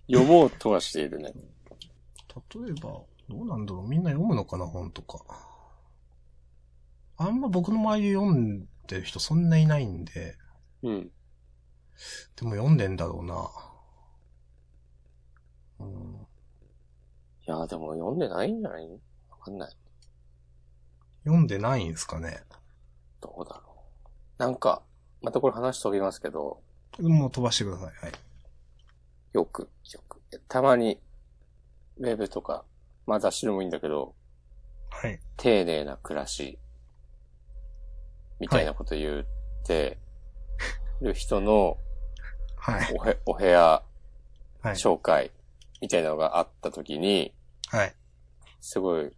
読もうとはしているね。例えば、どうなんだろうみんな読むのかな本とか。あんま僕の周りで読んでる人そんないないんで、うん。でも読んでんだろうな。うん、いや、でも読んでないんじゃない？わかんない。読んでないんですかね。どうだろう。なんか、またこれ話飛びますけど、もう飛ばしてください。はい。よく、よく。たまに、ウェブとか、まあ雑誌でもいいんだけど、はい。丁寧な暮らし、みたいなこと言ってる人のはい。おへお部屋はい。紹介みたいなのがあった時に、はい。すごい、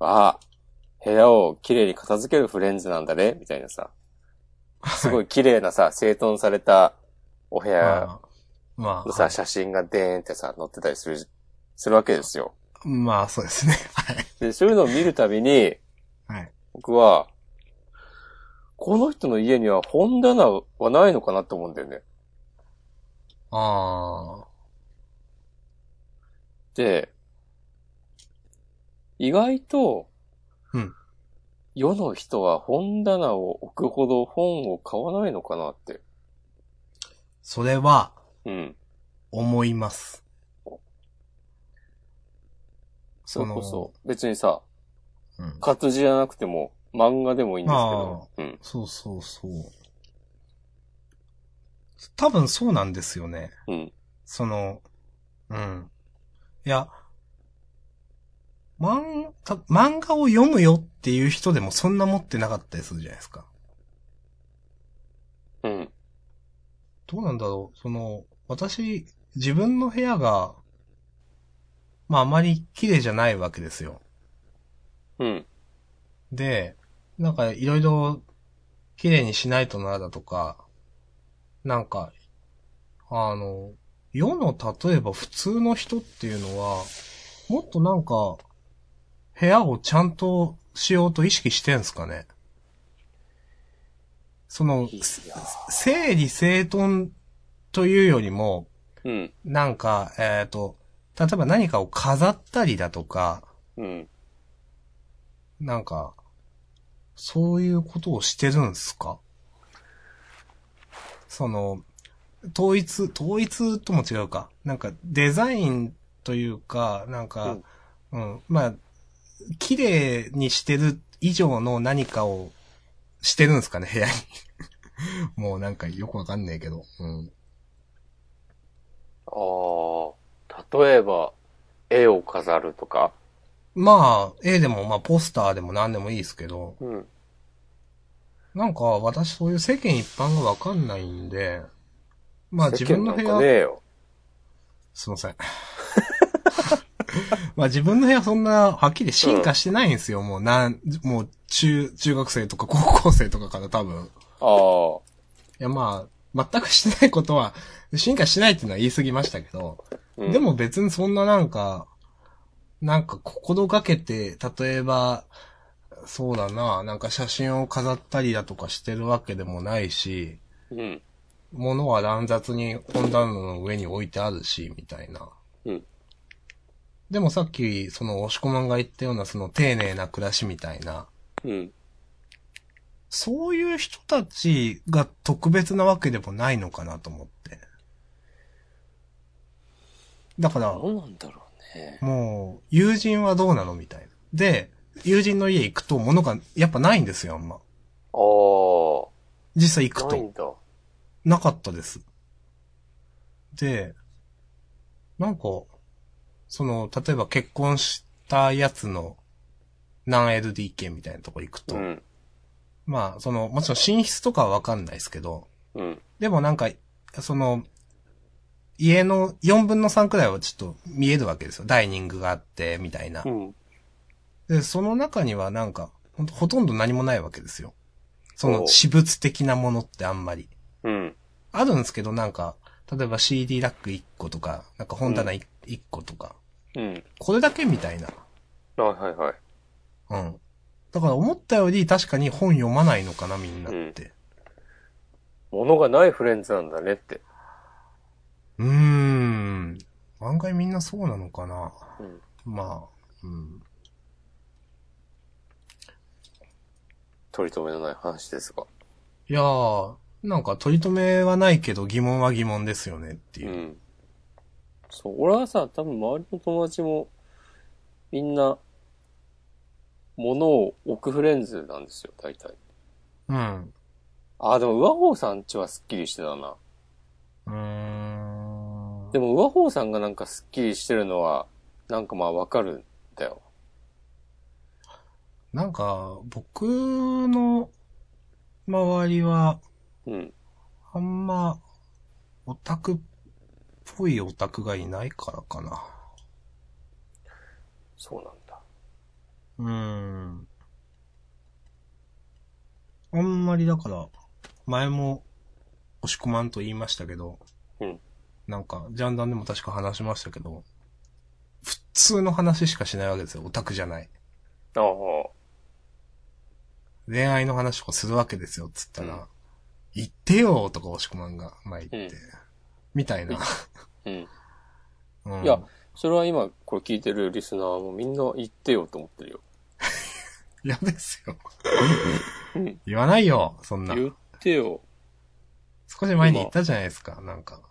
あ、部屋を綺麗に片付けるフレンズなんだね、みたいなさ、すごい綺麗なさ、整頓されたお部屋のさ、写真がでーんってさ、載ってたりする、するわけですよ。まあ、そうですね。はい。で、そういうのを見るたびに、はい。僕は、この人の家には本棚はないのかなって思うんだよね。あで、意外と、うん世の人は本棚を置くほど本を買わないのかなって。ー。それは、うん。思います。それこそ、別にさ、うん。活字じゃなくても、漫画でもいいんですけど。うん。そうそうそう。多分そうなんですよね。うん。その、うん。いや、漫た漫画を読むよっていう人でもそんな持ってなかったりするじゃないですか。うん。どうなんだろうその、私、自分の部屋が、まああまり綺麗じゃないわけですよ。うん。で、なんかいろいろ綺麗にしないとなだとか、なんか、あの、世の例えば普通の人っていうのは、もっとなんか、部屋をちゃんとしようと意識してんすかね？その整理整頓というよりも、うん。なんか、えっ、と、例えば何かを飾ったりだとか、うん。なんか、そういうことをしてるんすか？その、統一、統一とも違うか。なんか、デザインというか、なんか、うん、まあ、綺麗にしてる以上の何かをしてるんですかね、部屋に。もうなんかよくわかんねえけど。うん。ああ、例えば、絵を飾るとか？まあ、絵でも、まあ、ポスターでも何でもいいですけど、うん。なんか私そういう世間一般がわかんないんで、まあ自分の部世間なんかね屋、えよ。すいません。まあ自分の部屋そんなはっきり進化してないんですよ。もうなん、もう中、中学生とか高校生とかから多分。ああ、いやまあ、全くしてないことは、進化しないっていうのは言い過ぎましたけど、うんでも別にそんななんか、なんか心がけて、例えば、そうだな、なんか写真を飾ったりだとかしてるわけでもないし、うん。物は乱雑に本棚の上に置いてあるし、みたいな。うん。でもさっき、その、押し込まんが言ったような、その、丁寧な暮らしみたいな、うん。そういう人たちが特別なわけでもないのかなと思って。だから、どうなんだろうね。もう、友人はどうなのみたいな。で、友人の家行くと物がやっぱないんですよ、あんま。あ実際行あ、くと。ないんだ。なかったです。で、なんか、その、例えば結婚したやつの何 LDK みたいなとこ行くと、うん。まあ、その、もちろん寝室とかはわかんないですけど、うん。でもなんか、その、家の4分の3くらいはちょっと見えるわけですよ。ダイニングがあって、みたいなう。ん。で、その中にはなんか、ほほとんど何もないわけですよ。その私物的なものってあんまり。うん。あるんですけど、なんか、例えば CD ラック1個とか、なんか本棚 1, 個とか、うん。これだけみたいな。はいはいはい。うん。だから思ったより確かに本読まないのかな、みんなって。物がないフレンズなんだねって。うーん。案外みんなそうなのかな。うん。まあ、うん。取り留めのない話ですが。いやー、なんか取り留めはないけど疑問は疑問ですよねっていうう。ん。そう、俺はさ、多分周りの友達も、みんな、物を置くフレンズなんですよ、大体。うん。あ、でも、上方さんちはスッキリしてたな。うーん。でも、上方さんがなんかスッキリしてるのは、なんかまあわかるんだよ。なんか、僕の周りは、うん。あんま、オタクっぽいオタクがいないからかな。そうなんだ。うーん。あんまりだから、前も、押し込まんと言いましたけど、うん。なんか、ジャンダンでも確か話しましたけど、普通の話しかしないわけですよ、オタクじゃない。ああ、恋愛の話とかするわけですよ、つったら、うん言ってよとか押し込まんが前言って、うんみたいな。うん。うんいや、それは今、これ聞いてるリスナーもみんな言ってよと思ってるよ。嫌ですよ。うん。言わないよ、そんな。言ってよ。少し前に言ったじゃないですか、なんか。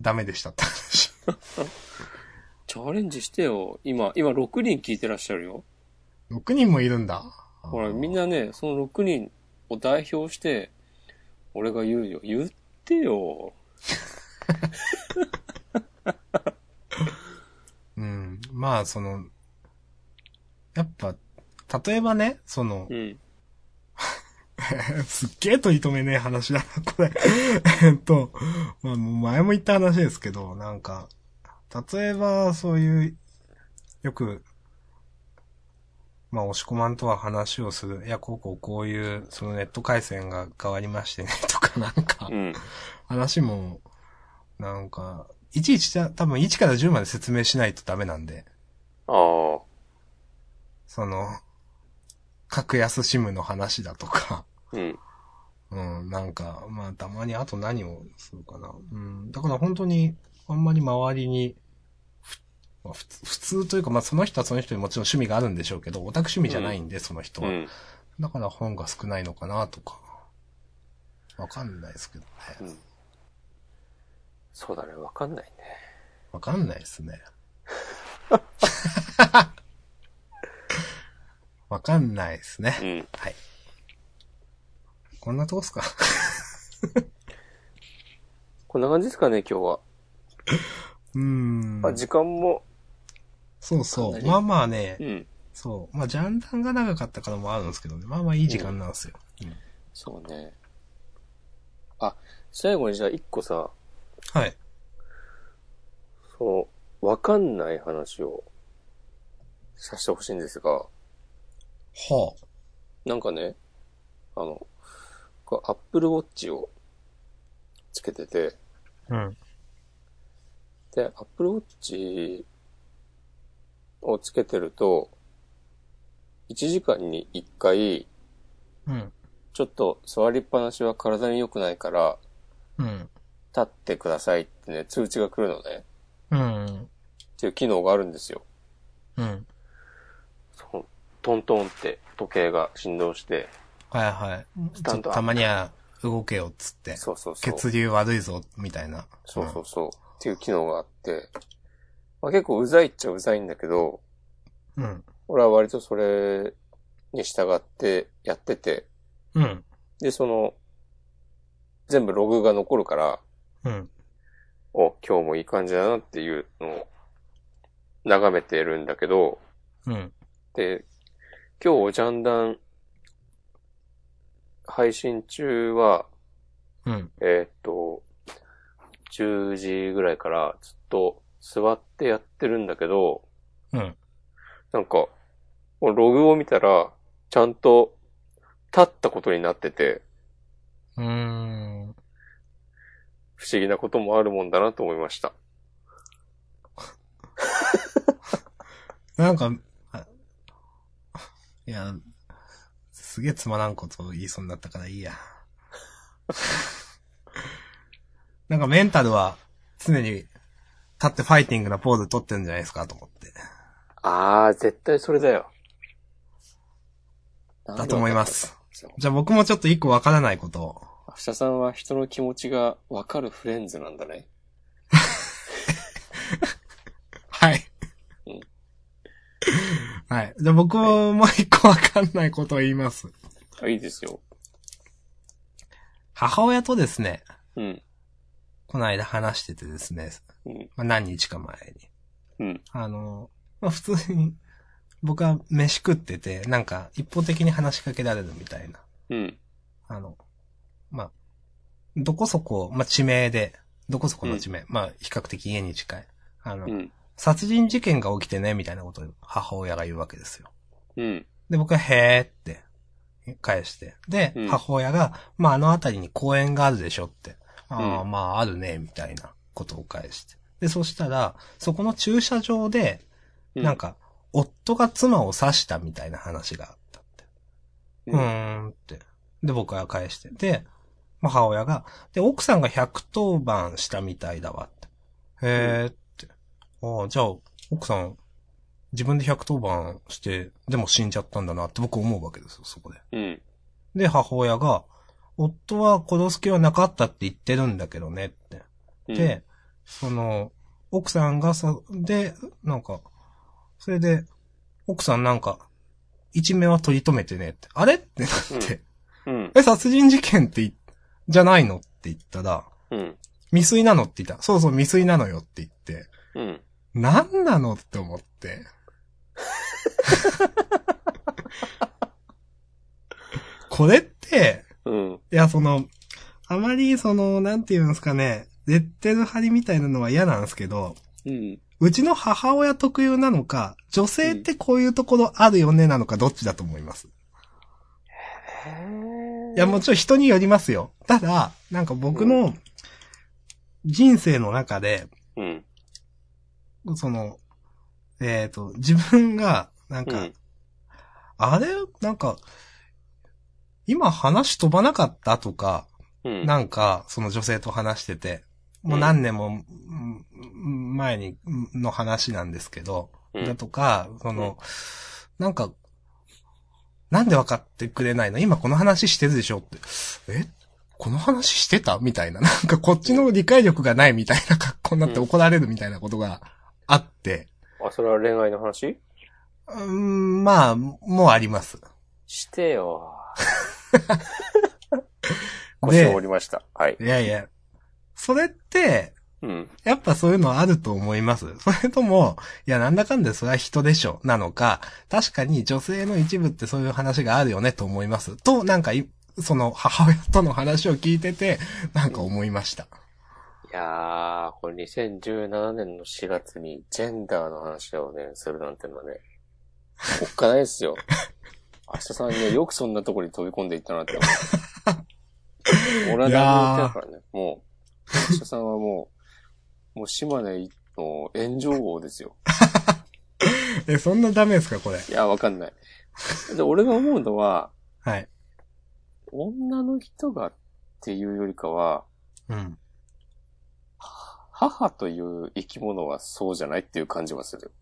ダメでしたって話。チャレンジしてよ。今、今6人聞いてらっしゃるよ。6人もいるんだ。ほら、みんなね、その6人を代表して、俺が言うよ。言ってよ。うん。まあ、その、やっぱ、例えばね、そのう、ん。すっげえ取り留めねえ話だな、これ。えっと、まあ、もう前も言った話ですけど、なんか、例えば、そういう、よく、まあ、押し込まんとは話をする。いや、こうこうこういう、そのネット回線が変わりましてね、とかなんかう、ん。話も、なんか、いちいち多分1から10まで説明しないとダメなんで、ああ。その、格安シムの話だとか、うん。うん、なんか、まあ、たまにあと何をするかな。うん、だから本当に、あんまり周りに、ふまあ、普通というか、まあ、その人はその人にもちろん趣味があるんでしょうけど、オタク趣味じゃないんで、その人は。うん。だから本が少ないのかな、とか。わかんないですけどね。うん。そうだね、わかんないね。わかんないですね。わかんないですね。うん。はい。こんなとこっすか？こんな感じですかね、今日は。うーん。あ、時間も、そうそう。まあまあねう、ん。そう。まあ、ジャンダンが長かったからもあるんですけどね。まあまあいい時間なんですよ。うんそうね。あ、最後にじゃあ一個さ、はい。その、わかんない話をさせてほしいんですが、はなんかね、あの、こう Apple Watch をつけてて、あ。うん。で、Apple Watch をつけてると、1時間に1回、うん。ちょっと座りっぱなしは体に良くないから、うん。立ってくださいってね、通知が来るのね。うん。っていう機能があるんですよ。うん。トントンって時計が振動して、はいはい。スタンドたまには動けよっつって。そうそうそう。血流悪いぞ、みたいな。そうそうそう。っていう機能があって、まあ、結構うざいっちゃうざいんだけど、うん。うん。俺は割とそれに従ってやってて、うん。で、その、全部ログが残るから、うん。お、今日もいい感じだなっていうのを眺めてるんだけど、うん。で、今日ジャンダン配信中は、うん。えーっと、10時ぐらいからずっと座ってやってるんだけど、うん。なんか、ログを見たら、ちゃんと立ったことになってて、うーん。不思議なこともあるもんだなと思いました。なんか、あいや、すげえつまらんことを言いそうになったからいいや。なんかメンタルは常に立ってファイティングなポーズ取ってるんじゃないですかと思って。あー、絶対それだよ。だと思います。じゃあ僕もちょっと一個わからないことを。明日さんは人の気持ちがわかるフレンズなんだね。はいうん。はい。じゃあ僕も一個わかんないことを言います。あ、いいですよ。母親とですね、うん。この間話しててですね、うん。まあ、何日か前に。うん。あの、まあ、普通に、僕は飯食ってて、なんか一方的に話しかけられるみたいな。うん。あの、まあ、どこそこ、まあ、地名で、どこそこの地名、まあ、比較的家に近い。あの、うん。殺人事件が起きてね、みたいなことを母親が言うわけですよ。うん。で、僕はへーって返して。で、うん母親が、まあ、あの辺りに公園があるでしょって。ああ、うんまあ、あるね、みたいなことを返して。で、そしたら、そこの駐車場で、うなん、か、夫が妻を刺したみたいな話があったって。う。うんーんって。で、僕は返して。で、まあ、母親が、で、奥さんが110番したみたいだわって。へーって。ああ、じゃあ、奥さん、自分で110番して、でも死んじゃったんだなって僕思うわけですよ、そこで。うん。で、母親が、夫は殺す気はなかったって言ってるんだけどねって。うん、で、その、奥さんがさ、で、なんか、それで、奥さんなんか、一命は取り留めてねって。あれ？ってなって、うん。え、殺人事件ってい、じゃないのって言ったら、うん。未遂なのって言った。そうそう、未遂なのよって言って、うん。何なのって思って。これって、うん。いや、その、あまりその、なんて言うんですかね、レッテル貼りみたいなのは嫌なんですけど、うん。うちの母親特有なのか、女性ってこういうところあるよねなのか、どっちだと思います？へーいや、もちろん人によりますよ。ただ、なんか僕の人生の中で、うん。その、えっ、と、自分が、なんか、うん。あれ？なんか、今話飛ばなかったとか、うん。なんか、その女性と話してて、もう何年もうん前にの話なんですけど、うんだとか、その、なんか、なんで分かってくれないの？今この話してるでしょって。え？この話してた？みたいな。なんかこっちの理解力がないみたいな格好になって怒られるみたいなことがあって。あ、それは恋愛の話？うーん、まあ、もうあります。してよ。で腰を折りました。はい。いやいや。それって、うん。やっぱそういうのあると思います。それとも、いや、なんだかんだそれは人でしょ、なのか、確かに女性の一部ってそういう話があるよねと思います。と、なんかい、その母親との話を聞いてて、なんか思いました。いやー、これ2017年の4月にジェンダーの話をね、するなんてのはね、おっかないですよ。明日さんね、よくそんなところに飛び込んでいったなって思う。俺は何も言ってないからね。もう、明日さんはもう、もう島根の炎上王ですよ。え、そんなダメですか、これ？いや、わかんない。で、俺が思うのは、はい。女の人がっていうよりかは、うん。母という生き物はそうじゃないっていう感じはする。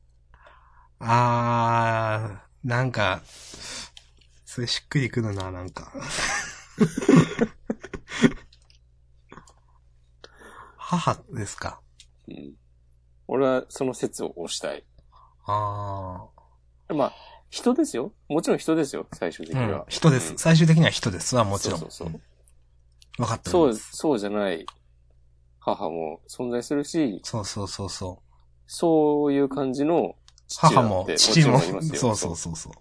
あー、なんか、それしっくりくるな、なんか。母ですか？うん。俺はその説を推したい。あまあ、人ですよ。もちろん人ですよ、最終的ー。うんには。。人です。うん最終的には人です。はもちろん。そうそうそう分かってそう。そうじゃない母も存在するし、そうそうそうそう。そういう感じの父母も父も、いますよ。そうそうそうそう。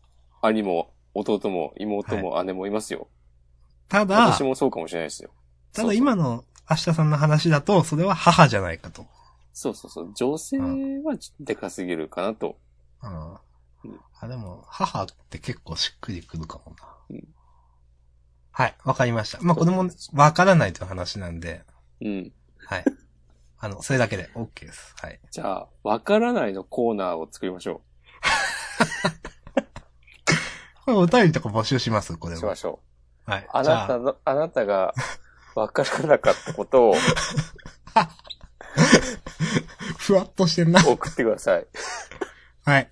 兄も、弟も、妹も、姉もいますよ。ただ私、もそうかもしれないですよ。ただ今の明日さんの話だと、それは母じゃないかと。そうそうそう。女性はちょっとでかすぎるかなと。うんうんあ、でも、母って結構しっくりくるかもな。うんはい、わかりました。まあ、これもわからないという話なんで、うん。はい。あの、それだけで OK です。はい。じゃあ、わからないのコーナーを作りましょ これお便りとか募集します？こう。れもしま。しょう。はい。あなたの、あなたがわからなかったことを ふわっとしてんな。送ってください。はい。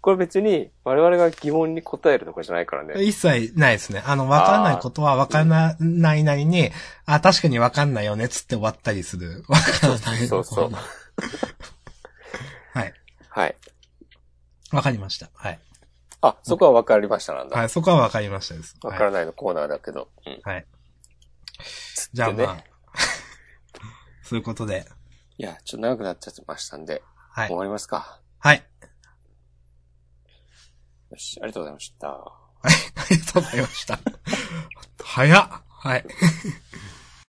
これ別に我々が疑問に答えるとかじゃないからね。一切ないですね。あの、わからないことはわからないなりに、あ、確かにわかんないよね、つって終わったりする。わからないそうそう。はい。はい。わかりました。はい。あ、そこはわかりましたなんだ。はい、そこはわかりましたです。わはい。からないのコーナーだけど。うん。はい。じゃあまあ、そういうことで、いや、ちょっと長くなっちゃってましたんで、はい終。わりますか。はい。よし、ありがとうございました。はい、ありがとうございました。早っはい。